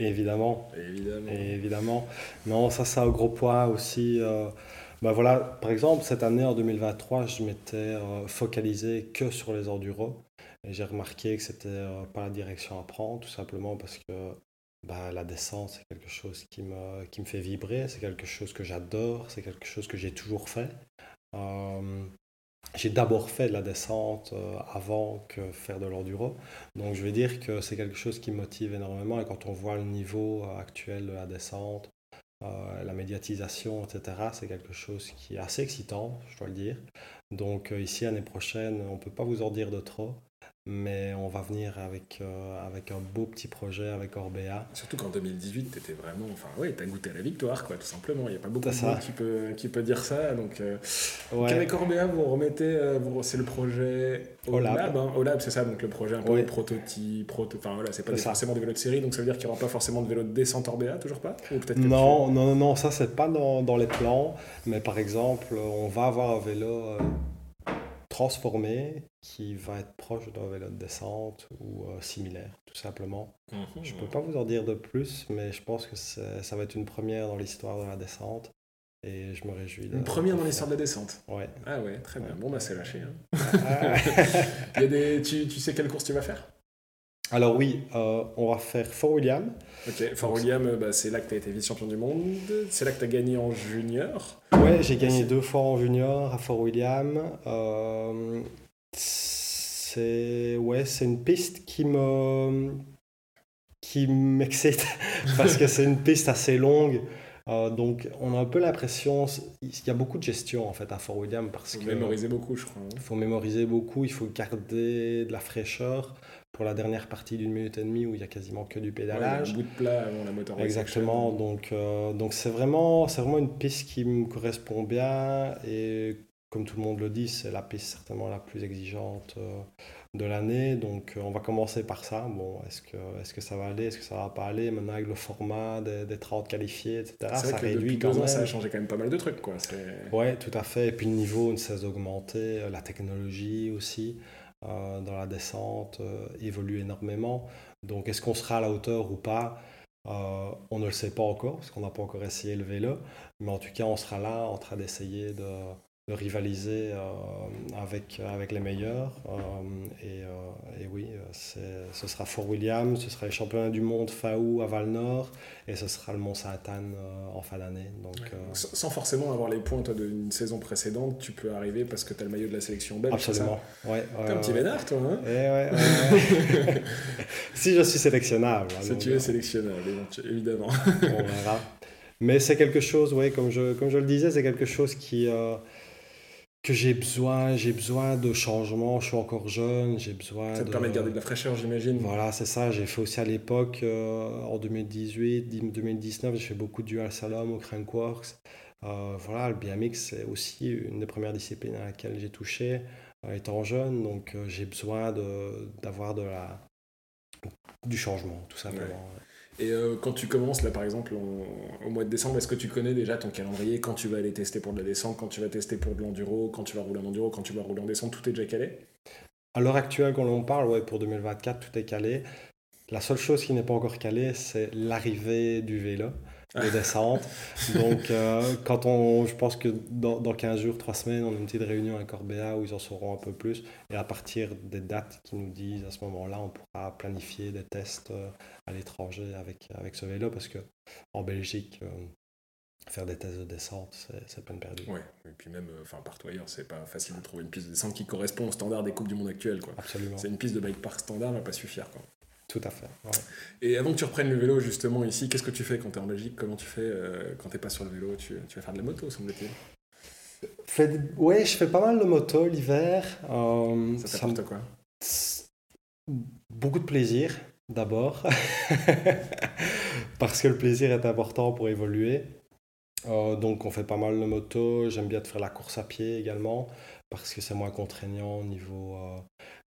B: Évidemment.
A: Évidemment.
B: évidemment. Non, ça, ça a un gros poids aussi. Euh, bah voilà, par exemple, cette année, en 2023, je m'étais euh, focalisé que sur les enduros. Et j'ai remarqué que c'était euh, pas la direction à prendre, tout simplement parce que bah, la descente, c'est quelque chose qui me, qui me fait vibrer, c'est quelque chose que j'adore, c'est quelque chose que j'ai toujours fait. J'ai d'abord fait de la descente euh, avant que faire de l'enduro. Donc je vais dire que c'est quelque chose qui me motive énormément. Et quand on voit le niveau euh, actuel de la descente, euh, la médiatisation, etc., c'est quelque chose qui est assez excitant, je dois le dire. Donc ici, l'année prochaine, on ne peut pas vous en dire de trop mais on va venir avec, euh, avec un beau petit projet avec Orbea.
A: Surtout qu'en 2018, tu étais vraiment. Enfin, oui, tu as goûté à la victoire, quoi, tout simplement. Il n'y a pas beaucoup de gens qui peut, qui peut dire ça. Donc, euh, avec Orbea, vous remettez. Euh, c'est le projet OLAB. Hein. OLAB, c'est ça, donc le projet un peu prototype. Proto, enfin, voilà, c'est pas forcément des vélos de série, donc ça veut dire qu'il n'y aura pas forcément de vélos de descente Orbea, toujours pas?
B: Ou peut-être non, non, non, non, ça, c'est pas dans, dans les plans. Mais par exemple, on va avoir un vélo transformé qui va être proche d'un vélo de descente ou euh, similaire, tout simplement. Mhm. Je ne peux pas vous en dire de plus, mais je pense que ça va être une première dans l'histoire de la descente. Et je me réjouis.
A: Une première dans l'histoire de la descente
B: Ouais.
A: Ah ouais, très bien. Bon, bah c'est lâché. Hein. <laughs> Il y a des... tu, tu sais quelle course tu vas faire?
B: Alors oui, euh, on va faire Fort William.
A: Ok, Fort William, bah, c'est là que tu as été vice-champion du monde. C'est là que tu as gagné en junior.
B: Ouais, j'ai gagné deux fois en junior à Fort William. Euh, c'est ouais, une piste qui me qui m'excite <laughs> parce que c'est une piste assez longue. Euh, donc, on a un peu l'impression, il y a beaucoup de gestion en fait à Fort William parce
A: faut
B: que
A: mémoriser beaucoup, je crois.
B: Il hein. faut mémoriser beaucoup, il faut garder de la fraîcheur pour la dernière partie d'une minute et demie où il y a quasiment que du pédalage.
A: un bout de plat avant la moteur.
B: Exactement. Donc, euh, donc c'est vraiment, c'est vraiment une piste qui me correspond bien et comme tout le monde le dit, c'est la piste certainement la plus exigeante. Euh, de l'année. Donc euh, on va commencer par ça. Bon, est-ce que, est que ça va aller, est-ce que ça va pas aller? Maintenant avec le format des, des 30 qualifiés, etc.
A: Ça réduit quand même. ça a changé quand même pas mal de trucs. Quoi.
B: Ouais, tout à fait. Et puis le niveau ne cesse d'augmenter, la technologie aussi. Euh, dans la descente évolue énormément. Donc est-ce qu'on sera à la hauteur ou pas On ne le sait pas encore parce qu'on n'a pas encore essayé le vélo. Mais en tout cas, on sera là en train d'essayer de, de rivaliser euh, avec, avec les meilleurs. Euh, et, euh, et, oui, ce sera Fort William, ce sera les championnats du monde FAO à Val-Nord et ce sera le Mont Sainte-Anne en fin d'année. Donc,
A: Sans forcément avoir les points d'une saison précédente, tu peux arriver parce que tu as le maillot de la sélection belge.
B: Absolument. Ouais,
A: un petit vénard, toi. Hein
B: eh <laughs> si je suis sélectionnable.
A: Si tu es sélectionnable, évidemment.
B: On verra. Mais c'est quelque chose, ouais, comme, je, comme je le disais, c'est quelque chose qui, que j'ai besoin, j'ai besoin de changement, je suis encore jeune, j'ai besoin
A: Ça te permet de garder de la fraîcheur, j'imagine.
B: Voilà, c'est ça, j'ai fait aussi à l'époque, euh, en 2018, 2019, j'ai fait beaucoup de dual salom au Crankworks. Euh, voilà, le BMX, c'est aussi une des premières disciplines à laquelle j'ai touché euh, étant jeune, donc j'ai besoin d'avoir de, la, du changement, tout simplement.
A: Et euh, quand tu commences, là par exemple, au mois de décembre, est-ce que tu connais déjà ton calendrier Quand tu vas aller tester pour de la descente, quand tu vas tester pour de l'enduro, quand tu vas rouler en enduro, quand tu vas rouler en descente, tout est déjà calé?
B: À l'heure actuelle, quand on parle, ouais, pour 2024, tout est calé. La seule chose qui n'est pas encore calée, c'est l'arrivée du vélo les descentes. <laughs> Donc, euh, quand on, je pense que dans, dans, 15 jours, 3 semaines, on a une petite réunion à Corbéa où ils en sauront un peu plus. Et à partir des dates qui nous disent, à ce moment-là, on pourra planifier des tests euh, à l'étranger avec, avec ce vélo parce que en Belgique, euh, faire des tests de descente, c'est peine perdue.
A: Ouais, et puis même enfin, partout ailleurs, c'est pas facile de trouver une piste de descente qui correspond au standard des Coupes du Monde actuelles.
B: Absolument.
A: C'est une piste de bike park standard, va pas suffire. Quoi.
B: Tout à fait.
A: Et avant que tu reprennes le vélo justement ici, qu'est-ce que tu fais quand tu es en Belgique? Comment tu fais euh, quand tu n'es pas sur le vélo? Tu, tu, vas faire de la moto, semble-t-il
B: Ouais, je fais pas mal de moto l'hiver.
A: Euh, ça t'apporte quoi?
B: Beaucoup de plaisir, d'abord. <laughs> Parce que le plaisir est important pour évoluer. Euh, donc on fait pas mal de moto. J'aime bien faire la course à pied également. Parce que c'est moins contraignant au niveau,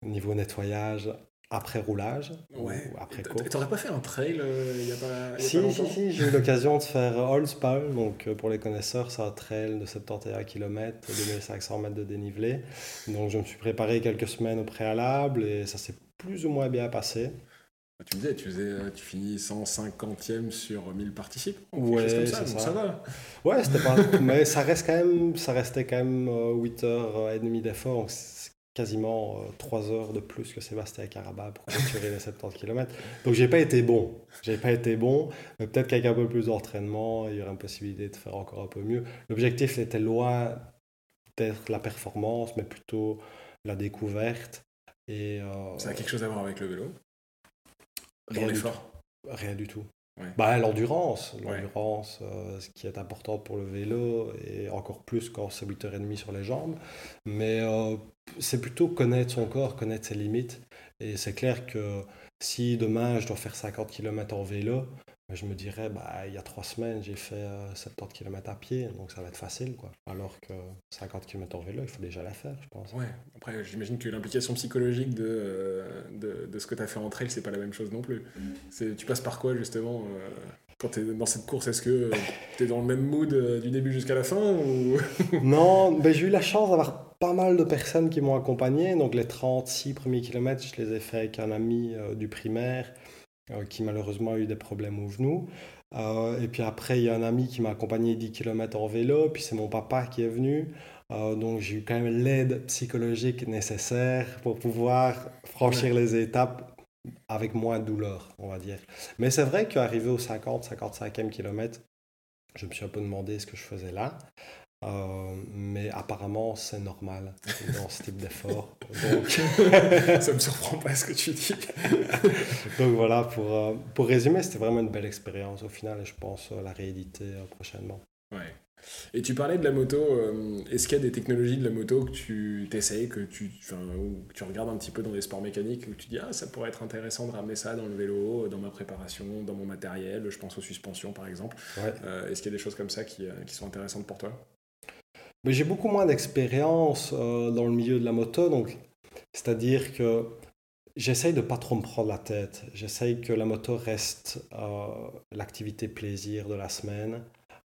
B: niveau nettoyage après roulage
A: ouais. après course. T'aurais pas fait un trail euh, il y a pas,
B: si, Si, si, j'ai eu l'occasion de faire Holzpal, donc euh, pour les connaisseurs, c'est un trail de 71 km, 2500 mètres de dénivelé. Donc je me suis préparé quelques semaines au préalable et ça s'est plus ou moins bien passé.
A: Bah, tu me disais, tu, faisais, euh, tu finis 150e sur 1000 participants.
B: Ouais, c'est ça, ça. va. Ouais, c'était pas. mais ça, reste quand même, ça restait quand même 8h30 d'effort quasiment 3 euh, heures de plus que Sébastien Caraba pour clôturer les 70 km. Donc j'ai pas été bon. J'ai pas été bon, mais peut-être qu'avec un peu plus d'entraînement, il y aurait une possibilité de faire encore un peu mieux. L'objectif était loin d'être la performance, mais plutôt la découverte. Et,
A: euh, Ça a quelque chose à voir avec le vélo? Dans l'effort
B: Rien du tout. Bah, l'endurance, l'endurance, euh, ce qui est important pour le vélo, et encore plus quand c'est 8h30 sur les jambes. Mais euh, c'est plutôt connaître son corps, connaître ses limites. Et c'est clair que si demain je dois faire 50 km en vélo, je me dirais, bah, il y a trois semaines, j'ai fait 70 euh, km à pied, donc ça va être facile. Quoi. Alors que 50 km en vélo, il faut déjà la faire, je pense.
A: Ouais, après, j'imagine que l'implication psychologique de, euh, de, de, ce que tu as fait en trail, c'est pas la même chose non plus. Tu passes par quoi, justement euh, quand tu es dans cette course, est-ce que tu es dans le même mood du début jusqu'à la fin ou... <laughs>
B: Non, ben, j'ai eu la chance d'avoir pas mal de personnes qui m'ont accompagné. Donc les 36 premiers kilomètres, je les ai fait avec un ami du primaire qui malheureusement a eu des problèmes au genou. Euh, et puis après, il y a un ami qui m'a accompagné 10 km en vélo, puis c'est mon papa qui est venu. Euh, donc j'ai eu quand même l'aide psychologique nécessaire pour pouvoir franchir les étapes avec moins de douleur, on va dire. Mais c'est vrai qu'arrivé au 50, 55e kilomètre, je me suis un peu demandé ce que je faisais là. Euh, mais apparemment, c'est normal dans ce type d'effort. <laughs>
A: Donc... <laughs> Ça me surprend pas ce que tu dis. <laughs>
B: Donc voilà, pour, euh, pour résumer, c'était vraiment une belle expérience au final et je pense la rééditer prochainement.
A: Ouais. Et tu parlais de la moto, euh, est-ce qu'il y a des technologies de la moto que tu t'essayes, que tu, que tu regardes un petit peu dans des sports mécaniques, où tu dis ah ça pourrait être intéressant de ramener ça dans le vélo, dans ma préparation, dans mon matériel, je pense aux suspensions par exemple. Euh, est-ce qu'il y a des choses comme ça qui, euh, qui sont intéressantes pour toi?
B: Mais J'ai beaucoup moins d'expérience dans le milieu de la moto, donc c'est-à-dire que J'essaye de pas trop me prendre la tête. J'essaye que la moto reste l'activité plaisir de la semaine.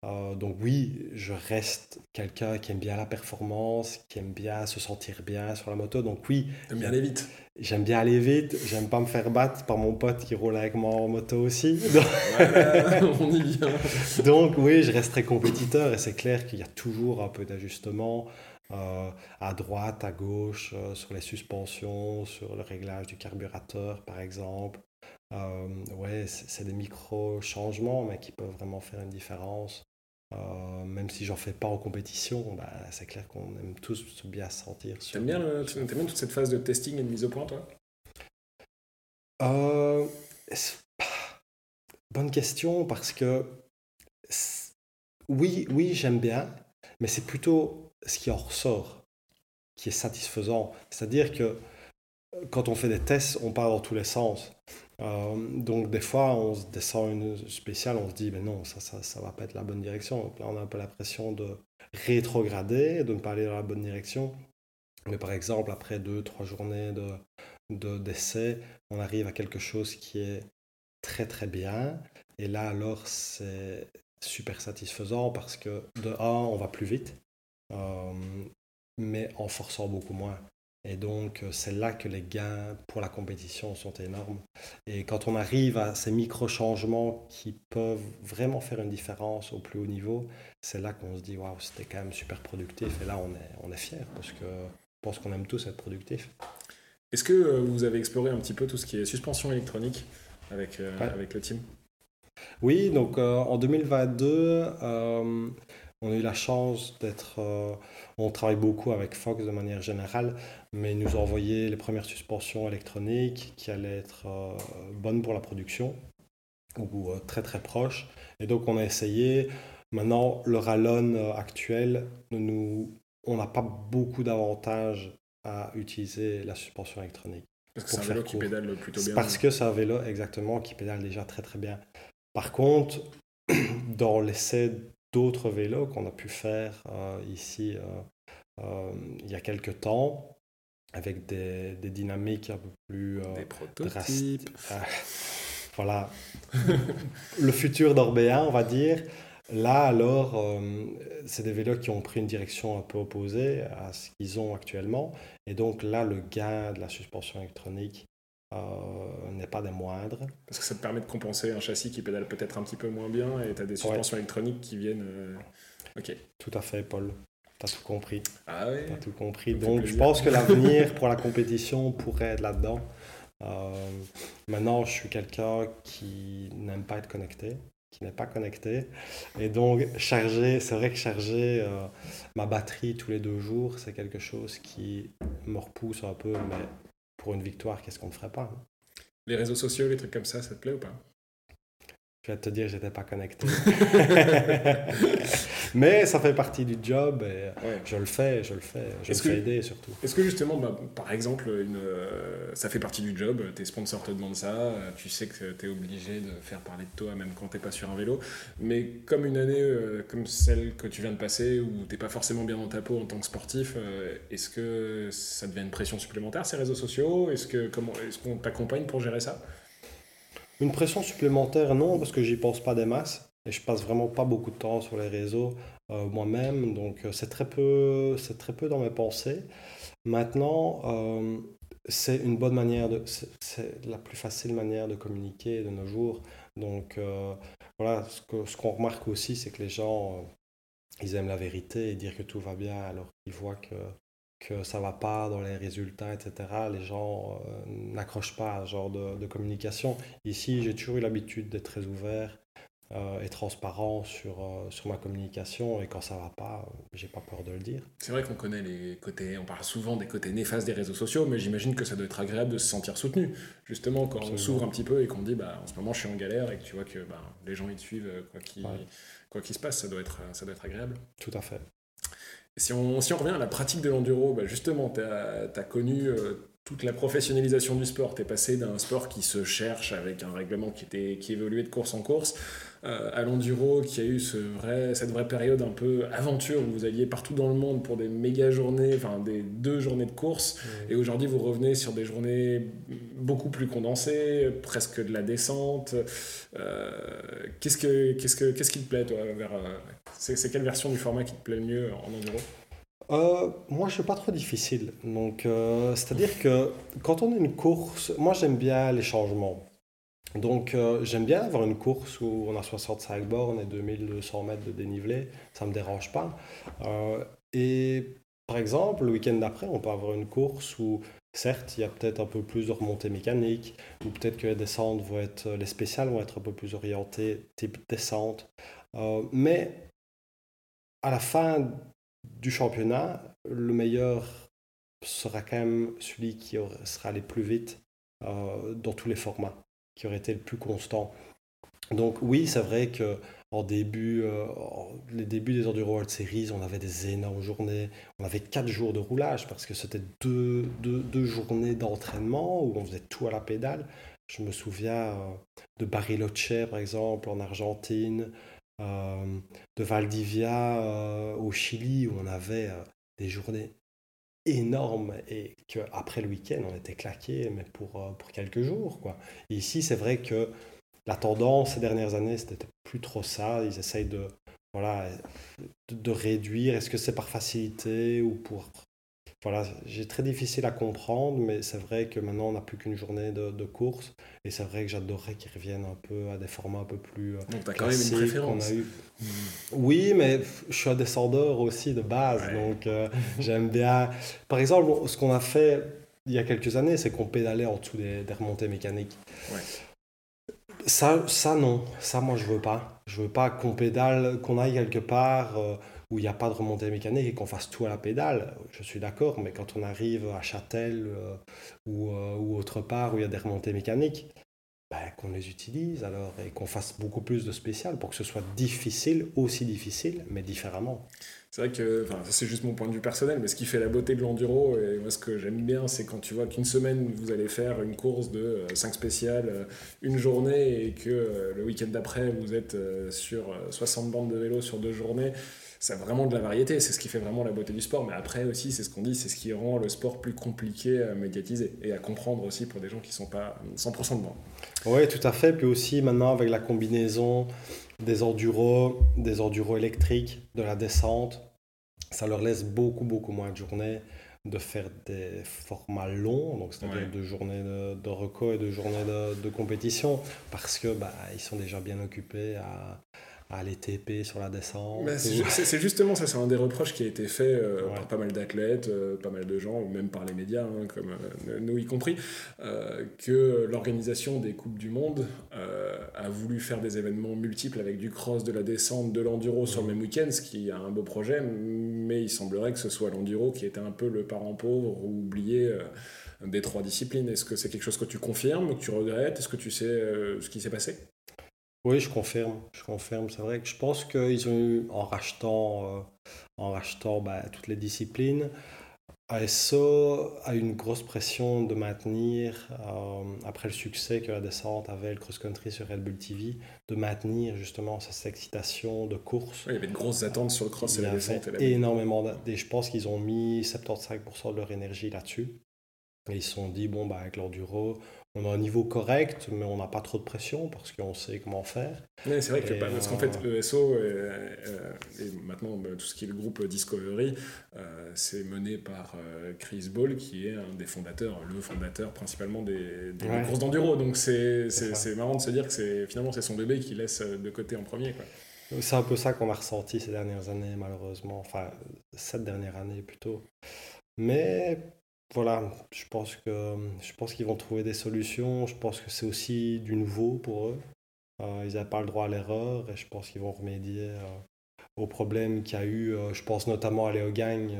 B: Euh, donc oui, je reste quelqu'un qui aime bien la performance, qui aime bien se sentir bien sur la moto. Donc oui.
A: J'aime bien aller vite.
B: J'aime bien aller vite. J'aime pas me faire battre par mon pote qui roule avec moi en moto aussi.
A: on y vient. <laughs>
B: Donc oui, je resterai compétiteur et c'est clair qu'il y a toujours un peu d'ajustement. Euh, à droite, à gauche, euh, sur les suspensions, sur le réglage du carburateur par exemple. ouais, c'est des micro-changements, mais qui peuvent vraiment faire une différence. Euh, même si j'en fais pas en compétition, bah, c'est clair qu'on aime tous bien se sentir.
A: T'aimes bien, bien toute cette phase de testing et de mise au point, toi?
B: Euh, Bonne question, parce que oui, oui j'aime bien, mais c'est plutôt ce qui en ressort qui est satisfaisant. C'est-à-dire que quand on fait des tests, on part dans tous les sens. Euh, donc des fois, on se descend une spéciale, on se dit, mais non, ça, ça, ça va pas être la bonne direction. Donc là, on a un peu l'impression de rétrograder, de ne pas aller dans la bonne direction. Mais par exemple, après deux, trois journées de d'essai, on arrive à quelque chose qui est très très bien. Et là, alors, c'est super satisfaisant parce que de un, on va plus vite, euh, mais en forçant beaucoup moins. Et donc, euh, c'est là que les gains pour la compétition sont énormes. Et quand on arrive à ces micro-changements qui peuvent vraiment faire une différence au plus haut niveau, c'est là qu'on se dit, waouh, c'était quand même super productif. Et là, on est, on est fiers parce que je pense qu'on aime tous être productifs.
A: Est-ce que euh, vous avez exploré un petit peu tout ce qui est suspension électronique avec, euh, avec le team?
B: Oui, donc en 2022, on a eu la chance d'être. Euh, on travaille beaucoup avec Fox de manière générale, mais ils nous ont envoyé les premières suspensions électroniques qui allaient être euh, bonnes pour la production, ou euh, très très proches. Et donc on a essayé. Maintenant, le Rallon actuel, nous, on n'a pas beaucoup d'avantages à utiliser la suspension électronique.
A: Parce que c'est un vélo qui pédale plutôt bien.
B: Parce que c'est un vélo, exactement, qui pédale déjà très très bien. Par contre, <clears throat> dans l'essai d'autres vélos qu'on a pu faire euh, ici euh, euh, il y a quelques temps avec des, des dynamiques un peu plus
A: drastiques.
B: voilà, <laughs> le futur d'Orbéen, on va dire. Là, alors, c'est des vélos qui ont pris une direction un peu opposée à ce qu'ils ont actuellement. Et donc là, le gain de la suspension électronique n'est pas des moindres.
A: Parce que ça te permet de compenser un châssis qui pédale peut-être un petit peu moins bien et tu as des suspensions électroniques qui viennent. Euh, ok.
B: Tout à fait, Paul. Tu as tout compris.
A: Ah oui.
B: Tu as tout compris. Donc, je pense que l'avenir <laughs> pour la compétition pourrait être là-dedans. Euh, maintenant, je suis quelqu'un qui n'aime pas être connecté, qui n'est pas connecté. Et donc, charger, c'est vrai que charger ma batterie tous les deux jours, c'est quelque chose qui me repousse un peu, mais pour une victoire, qu'est-ce qu'on ne ferait pas hein?
A: Les réseaux sociaux, les trucs comme ça, ça te plaît ou pas?
B: Je vais te dire, j'étais pas connecté. <laughs> <laughs> <laughs> Mais ça fait partie du job et je le fais, je le fais. Je me fais aider surtout.
A: Est-ce que justement, bah, par exemple, une, euh, ça fait partie du job, tes sponsors te demandent ça, euh, tu sais que tu es obligé de faire parler de toi même quand tu pas sur un vélo, mais comme une année euh, comme celle que tu viens de passer où tu pas forcément bien dans ta peau en tant que sportif, est-ce que ça devient une pression supplémentaire ces réseaux sociaux? Est-ce que comment est-ce qu'on t'accompagne pour gérer ça?
B: Une pression supplémentaire, non, parce que j'y pense pas des masses. Et je passe vraiment pas beaucoup de temps sur les réseaux euh, moi-même. Donc euh, c'est très, peu, très peu dans mes pensées. Maintenant, euh, c'est une bonne manière de. C'est la plus facile manière de communiquer de nos jours. Donc voilà, ce, qu'on remarque aussi, c'est que les gens, ils aiment la vérité et dire que tout va bien alors qu'ils voient que que ça va pas dans les résultats, etc., les gens n'accrochent pas à ce genre de communication. Ici, j'ai toujours eu l'habitude d'être très ouvert euh, et transparent sur, euh, sur ma communication, et quand ça va pas, j'ai pas peur de le dire.
A: C'est vrai qu'on connaît les côtés, on parle souvent des côtés néfastes des réseaux sociaux, mais j'imagine que ça doit être agréable de se sentir soutenu. Justement, quand on s'ouvre un petit peu et qu'on dit, bah, en ce moment, je suis en galère, et que tu vois que bah, les gens ils te suivent, quoi qu'il quoi qu'il se passe, ça doit, être, ça doit être agréable.
B: Tout à fait.
A: Si on, si on revient à la pratique de l'enduro, bah justement, tu as, connu euh, toute la professionnalisation du sport. Tu es passé d'un sport qui se cherche avec un règlement qui, était, qui évoluait de course en course euh, à l'enduro qui a eu ce vrai, cette vraie période un peu aventure où vous alliez partout dans le monde pour des méga journées, enfin des deux journées de course. Et aujourd'hui, vous revenez sur des journées beaucoup plus condensées, presque de la descente. Euh, qu'est-ce, que, qu'est-ce, que, qu'est-ce qui te plaît, toi vers, c'est, quelle version du format qui te plaît le mieux en enduro?
B: Euh, moi, je suis pas trop difficile. Donc, c'est-à-dire que quand on a une course, moi j'aime bien les changements. Donc euh, j'aime bien avoir une course où on a 65 bornes et 2200 mètres de dénivelé, ça ne me dérange pas. Euh, et par exemple, le week-end d'après, on peut avoir une course où certes, il y a peut-être un peu plus de remontée mécanique, ou peut-être que les descentes vont être, les spéciales vont être un peu plus orientées type descente. Euh, mais à la fin du championnat, le meilleur sera quand même celui qui sera allé plus vite dans tous les formats qui aurait été le plus constant. Donc oui, c'est vrai que en début, euh, les débuts des Enduro World Series, on avait des énormes journées. On avait quatre jours de roulage parce que c'était deux, deux, deux, journées d'entraînement où on faisait tout à la pédale. Je me souviens euh, de Bariloche, par exemple, en Argentine, euh, de Valdivia au Chili, où on avait des journées énorme et qu'après le week-end, on était claqué, mais pour, euh, pour quelques jours. Quoi. Ici, c'est vrai que la tendance ces dernières années, c'était plus trop ça. Ils essayent de, voilà, de réduire. Est-ce que c'est par facilité ou pour voilà, j'ai très difficile à comprendre, mais c'est vrai que maintenant on n'a plus qu'une journée de, de, course, et c'est vrai que j'adorerais qu'ils reviennent un peu à des formats un peu plus. Euh,
A: donc as quand même une préférence.
B: eu. Oui, mais je suis un descendeur aussi de base, donc euh, <laughs> j'aime bien. Par exemple, ce qu'on a fait il y a quelques années, c'est qu'on pédalait en dessous des, des remontées mécaniques. Ouais. Ça, ça non, ça moi je veux pas. Je veux pas qu'on pédale, qu'on aille quelque part. Euh, où il n'y a pas de remontée mécanique et qu'on fasse tout à la pédale, je suis d'accord, mais quand on arrive à Châtel euh, ou, euh, ou, autre part où il y a des remontées mécaniques, ben, qu'on les utilise alors et qu'on fasse beaucoup plus de spécial pour que ce soit difficile, aussi difficile, mais différemment.
A: C'est vrai que, c'est juste mon point de vue personnel, mais ce qui fait la beauté de l'enduro, et moi ce que j'aime bien, c'est quand tu vois qu'une semaine vous allez faire une course de 5 euh, spéciales, une journée, et que le week-end d'après vous êtes sur 60 bandes de vélo sur deux journées c'est vraiment de la variété, c'est ce qui fait vraiment la beauté du sport. Mais après aussi, c'est ce qu'on dit, c'est ce qui rend le sport plus compliqué à médiatiser et à comprendre aussi pour des gens qui ne sont pas 100% dedans.
B: Oui, tout à fait. Puis aussi maintenant avec la combinaison des enduros, des enduros électriques, de la descente, ça leur laisse beaucoup, beaucoup moins de journées de faire des formats longs, donc c'est-à-dire deux journées de, de reco et deux journées de, de compétition, parce que bah, ils sont déjà bien occupés à, à les TP sur la descente.
A: c'est justement ça, c'est un des reproches qui a été fait euh, par pas mal d'athlètes, euh, pas mal de gens, ou même par les médias, hein, comme euh, nous y compris, que l'organisation des Coupes du Monde a voulu faire des événements multiples avec du cross, de la descente, de l'enduro sur le même week-end, ce qui a un beau projet, mais il semblerait que ce soit l'enduro qui était un peu le parent pauvre ou oublié des trois disciplines. Est-ce que c'est quelque chose que tu confirmes, que tu regrettes? Est-ce que tu sais ce qui s'est passé?
B: Oui, je confirme. Je confirme. C'est vrai que je pense qu'ils ont eu, en rachetant, euh, en rachetant bah, toutes les disciplines, ASO a eu une grosse pression de maintenir, euh, après le succès que la descente avait, le cross-country sur Red Bull TV, de maintenir justement cette excitation de course.
A: il y avait de grosses attentes sur le cross et la descente.
B: Et énormément. Et je pense qu'ils ont mis 75% de leur énergie là-dessus. Et ils se sont dit, bon, bah, avec l'enduro, on a un niveau correct, mais on n'a pas trop de pression parce qu'on sait comment faire.
A: c'est vrai que, parce qu'en fait, ESO euh, et, maintenant bah, tout ce qui est le groupe Discovery, euh, c'est mené par euh, Chris Ball, qui est un des fondateurs, le fondateur principalement des, courses d'enduro. Donc c'est marrant de se dire que finalement c'est son bébé qui laisse de côté en premier.
B: C'est un peu ça qu'on a ressenti ces dernières années, malheureusement. Enfin, cette dernière année plutôt. Mais voilà, je pense que je pense qu'ils vont trouver des solutions. Je pense que c'est aussi du nouveau pour eux. Euh, ils n'avaient pas le droit à l'erreur et je pense qu'ils vont remédier euh, aux problèmes qu'il y a eu. Euh, je pense notamment à Léo Gagne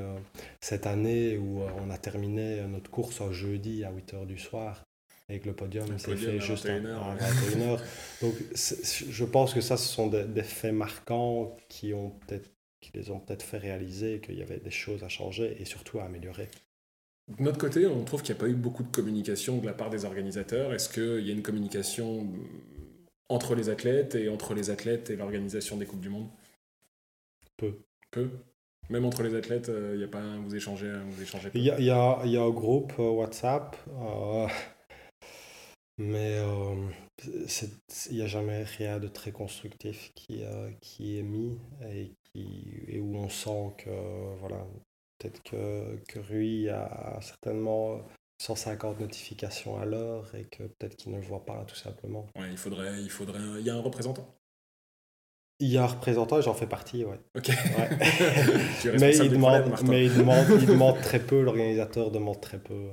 B: cette année où on a terminé notre course un jeudi à 8h du soir avec le podium.
A: C'est fait juste à
B: 21h. Donc je pense que ça, ce sont des, des faits marquants qui, ont qui les ont peut-être fait réaliser qu'il y avait des choses à changer et surtout à améliorer.
A: De notre côté, on trouve qu'il n'y a pas eu beaucoup de communication de la part des organisateurs. Est-ce qu'il y a une communication entre les athlètes et entre les athlètes et l'organisation des Coupes du Monde?
B: Peu.
A: Peu? Même entre les athlètes, il n'y a pas vous échangez, vous échangez
B: Il y a, y, a, y a, un groupe euh, WhatsApp, euh, <laughs> mais il n'y a jamais rien de très constructif qui, qui est mis et, qui, et où on sent que voilà, Peut-être que, que Rui a certainement 150 notifications à l'heure et que peut-être qu'il ne le voit pas tout simplement.
A: Ouais, il faudrait, il faudrait, il y a un représentant.
B: Il y a un représentant et j'en fais partie, ouais.
A: Ok. <laughs>
B: mais, il demande, mais il demande, il demande très peu, l'organisateur demande très peu.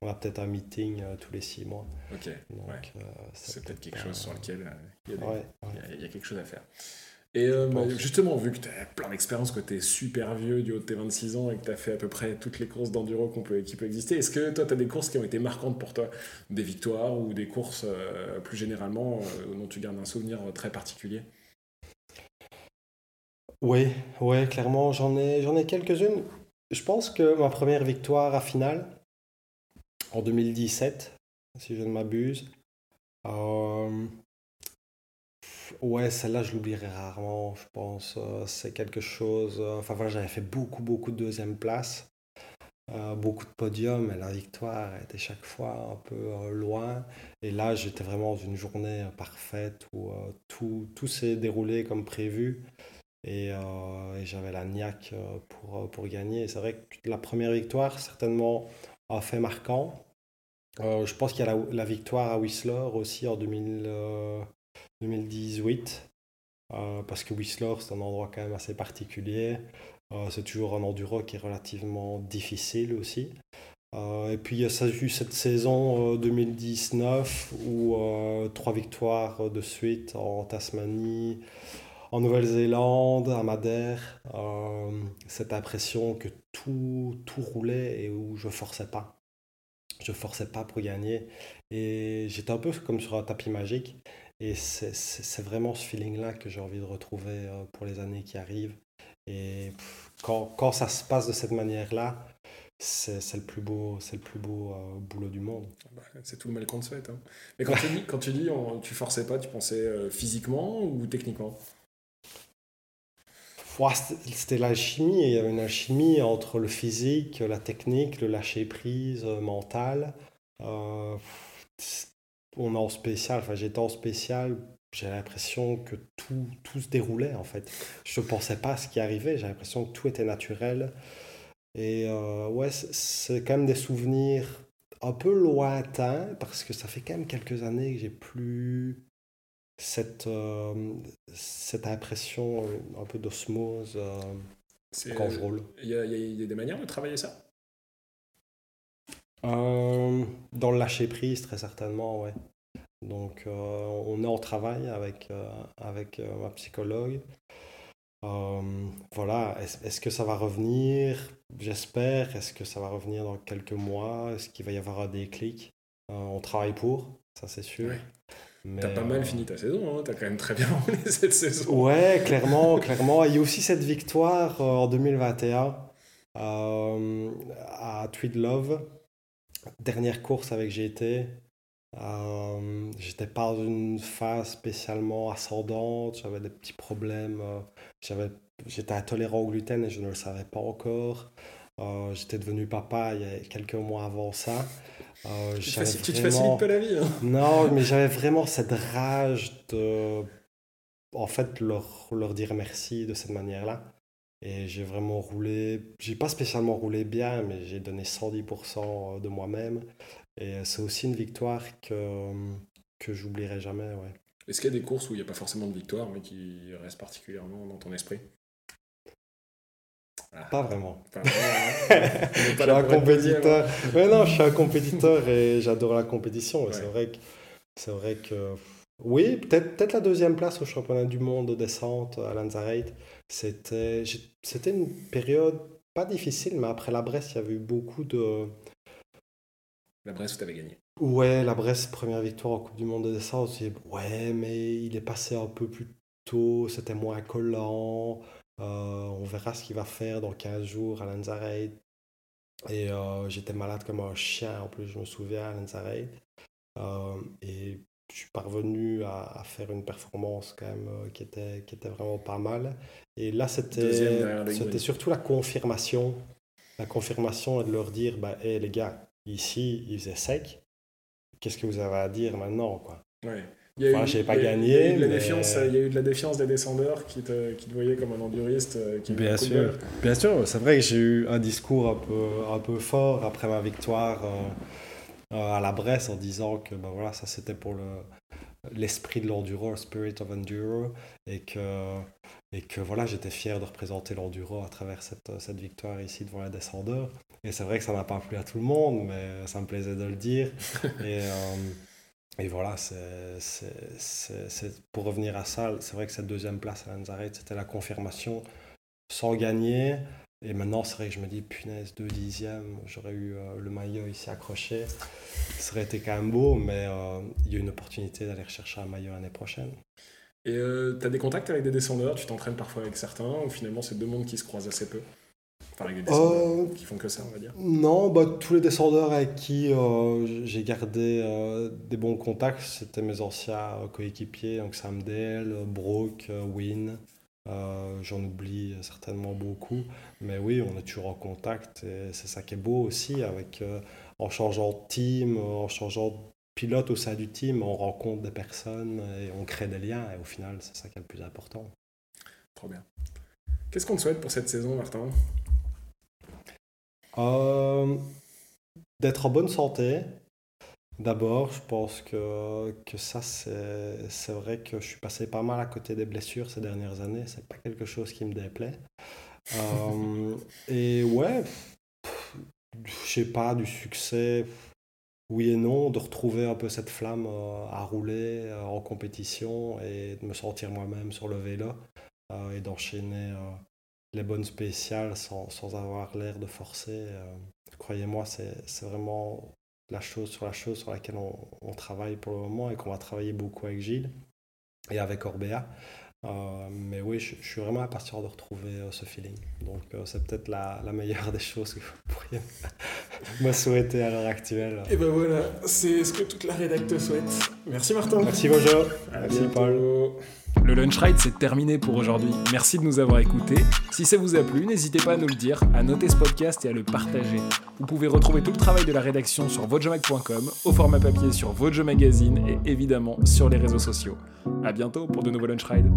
B: On a peut-être un meeting euh, tous les six mois.
A: Ok. Donc, euh, c'est peut-être quelque chose sur lequel euh, il, y a il y a quelque chose à faire. Et euh, justement, vu que tu as plein d'expérience, que tu es super vieux du haut de tes 26 ans et que tu as fait à peu près toutes les courses d'enduro peut, qui peuvent exister, est-ce que toi, tu as des courses qui ont été marquantes pour toi? Des victoires ou des courses euh, plus généralement euh, dont tu gardes un souvenir très particulier?
B: Oui, ouais, clairement, j'en ai, j'en ai quelques-unes. Je pense que ma première victoire à finale, en 2017, si je ne m'abuse, Ouais, celle-là, je l'oublierai rarement, je pense. Euh, c'est quelque chose. Euh, enfin voilà, j'avais fait beaucoup, beaucoup de deuxième place, euh, beaucoup de podiums, et la victoire était chaque fois un peu loin. Et là, j'étais vraiment dans une journée parfaite où tout, tout s'est déroulé comme prévu. Et, j'avais la niaque pour, pour gagner. C'est vrai que la première victoire, certainement, a fait marquant. je pense qu'il y a la, victoire à Whistler aussi en 2000. 2018, euh, parce que Whistler, c'est un endroit quand même assez particulier. Euh, c'est toujours un enduro qui est relativement difficile aussi. Euh, et puis il y a eu cette saison 2019 où trois victoires de suite en Tasmanie, en Nouvelle-Zélande, à Madère. cette impression que tout, tout roulait et où je forçais pas. Je forçais pas pour gagner. Et j'étais un peu comme sur un tapis magique. Et c'est vraiment ce feeling-là que j'ai envie de retrouver euh, pour les années qui arrivent. Et quand, quand ça se passe de cette manière-là, c'est le plus beau, c'est le plus beau euh, boulot du monde.
A: Ah bah, c'est tout le mal qu'on te souhaite. Hein. Mais quand tu dis, quand tu dis tu forçais pas, tu pensais euh, physiquement ou techniquement?
B: C'était l'alchimie. Il y avait une alchimie entre le physique, la technique, le lâcher prise mental on est en spécial, enfin j'étais en spécial, j'ai l'impression que tout, tout se déroulait en fait. Je ne pensais pas à ce qui arrivait, j'ai l'impression que tout était naturel. Et euh, ouais, c'est quand même des souvenirs un peu lointains parce que ça fait quand même quelques années que j'ai plus cette, euh, cette impression euh, un peu d'osmose quand je roule.
A: Il y, y, a des manières de travailler ça?
B: Euh, dans le lâcher prise, très certainement, ouais. Donc, euh, on est en travail avec, euh, avec ma psychologue. voilà, est-ce que ça va revenir? J'espère. Est-ce que ça va revenir dans quelques mois? Est-ce qu'il va y avoir un déclic On travaille pour, ça c'est sûr.
A: T'as pas mal fini ta saison, hein t'as quand même très bien <laughs> roulé cette saison.
B: Ouais, clairement, clairement. Il y a aussi cette victoire en 2021 à Tweed Love dernière course avec GT, euh, j'étais pas dans une phase spécialement ascendante, j'avais des petits problèmes, euh, j'avais, j'étais intolérant au gluten et je ne le savais pas encore. Euh, j'étais devenu papa il y a quelques mois avant ça.
A: Euh, tu, te facilites pas la vie. Hein. <laughs>
B: Non, mais j'avais vraiment cette rage de en fait leur, leur dire merci de cette manière-là. Et j'ai vraiment roulé, j'ai pas spécialement roulé bien, mais j'ai donné 110% de moi-même. Et c'est aussi une victoire que, que j'oublierai jamais. Ouais.
A: Est-ce qu'il y a des courses où il n'y a pas forcément de victoire, mais qui restent particulièrement dans ton esprit?
B: Pas vraiment.
A: Pas vraiment, hein. <laughs>
B: Je suis un
A: deuxième,
B: compétiteur.
A: hein.
B: Ouais, non, je suis un compétiteur et j'adore la compétition.
A: Ouais.
B: C'est vrai que, c'est vrai que, oui, peut-être, peut-être la deuxième place au championnat du monde de descente à Lanzarote. C'était, une période pas difficile, mais après la Bresse, il y avait eu beaucoup de.
A: La Bresse, où t'avais gagné.
B: Ouais, la Bresse, première victoire en Coupe du Monde de descente. je dis, Ouais, mais il est passé un peu plus tôt, c'était moins collant. euh, on verra ce qu'il va faire dans 15 jours à Lanzarote. Et euh, j'étais malade comme un chien, en plus, je me souviens, à Lanzarote. Euh, et je suis parvenu à, à faire une performance quand même euh, qui, était, qui était vraiment pas mal. Et là, c'était surtout la confirmation. La confirmation et de leur dire, bah, hé les gars, ici, il faisait sec. Qu'est-ce que vous avez à dire maintenant quoi?
A: Ouais. Il y a
B: Enfin,
A: eu-
B: j'ai pas
A: il y a-
B: gagné,
A: Il y, a eu de la
B: mais-
A: défiance, il y a eu de la défiance des descendeurs qui te, qui te voyaient comme un enduriste. euh, Qui
B: Bien sûr. Bien sûr, c'est vrai que j'ai eu un discours un peu, un peu fort après ma victoire euh, à la Bresse en disant que ben voilà, ça c'était pour le, l'esprit de l'enduro, le spirit of enduro, et que, et que voilà, j'étais fier de représenter l'enduro à travers cette, cette victoire ici devant les descendeurs. Et c'est vrai que ça n'a pas plu à tout le monde, mais ça me plaisait de le dire. <laughs> et, euh, et voilà, c'est, pour revenir à ça, c'est vrai que cette deuxième place à Lanzarote, c'était la confirmation sans gagner. Et maintenant, c'est vrai que je me dis, punaise, deux dixièmes, j'aurais eu euh, le maillot ici accroché. Ça aurait été quand même beau, mais euh, il y a une opportunité d'aller rechercher un maillot l'année prochaine.
A: Et euh, t'as des contacts avec des descendeurs, tu t'entraînes parfois avec certains, ou finalement c'est deux mondes qui se croisent assez peu? Enfin, avec des descendeurs
B: Euh,
A: qui font que ça, on va dire.
B: Non, bah, tous les descendeurs avec qui j'ai gardé des bons contacts, c'était mes anciens coéquipiers, donc Sam Dale, Brooke, Win. Euh, J'en oublie certainement beaucoup, mais oui, on est toujours en contact et c'est ça qui est beau aussi, avec, euh, en changeant de team, en changeant de pilote au sein du team, on rencontre des personnes et on crée des liens et au final, c'est ça qui est le plus important.
A: Trop bien. Qu'est-ce qu'on te souhaite pour cette saison, Martin?
B: Euh, D'être en bonne santé. D'abord, je pense que, que ça, c'est vrai que je suis passé pas mal à côté des blessures ces dernières années. C'est pas quelque chose qui me déplaît. Euh, et ouais, je sais pas, du succès, oui et non, de retrouver un peu cette flamme euh, à rouler euh, en compétition et de me sentir moi-même sur le vélo et d'enchaîner les bonnes spéciales sans, sans avoir l'air de forcer. Croyez-moi, c'est vraiment la chose sur la chose sur laquelle on, on travaille pour le moment et qu'on va travailler beaucoup avec Gilles et avec Orbea. Euh, mais oui, je, je suis vraiment impatient de retrouver euh, ce feeling. Donc euh, c'est peut-être la, la meilleure <laughs> des choses que vous pourriez <laughs> me souhaiter à l'heure actuelle.
A: Et ben voilà, c'est ce que toute la rédac te souhaite. Merci Martin.
B: Merci Bojo.
A: À
B: Merci
A: bientôt.
B: Paul.
A: Le Lunch Ride, c'est terminé pour aujourd'hui. Merci de nous avoir écoutés. Si ça vous a plu, n'hésitez pas à nous le dire, à noter ce podcast et à le partager. Vous pouvez retrouver tout le travail de la rédaction sur votejomag.com, au format papier sur Vojo Magazine et évidemment sur les réseaux sociaux. À bientôt pour de nouveaux Lunch Rides.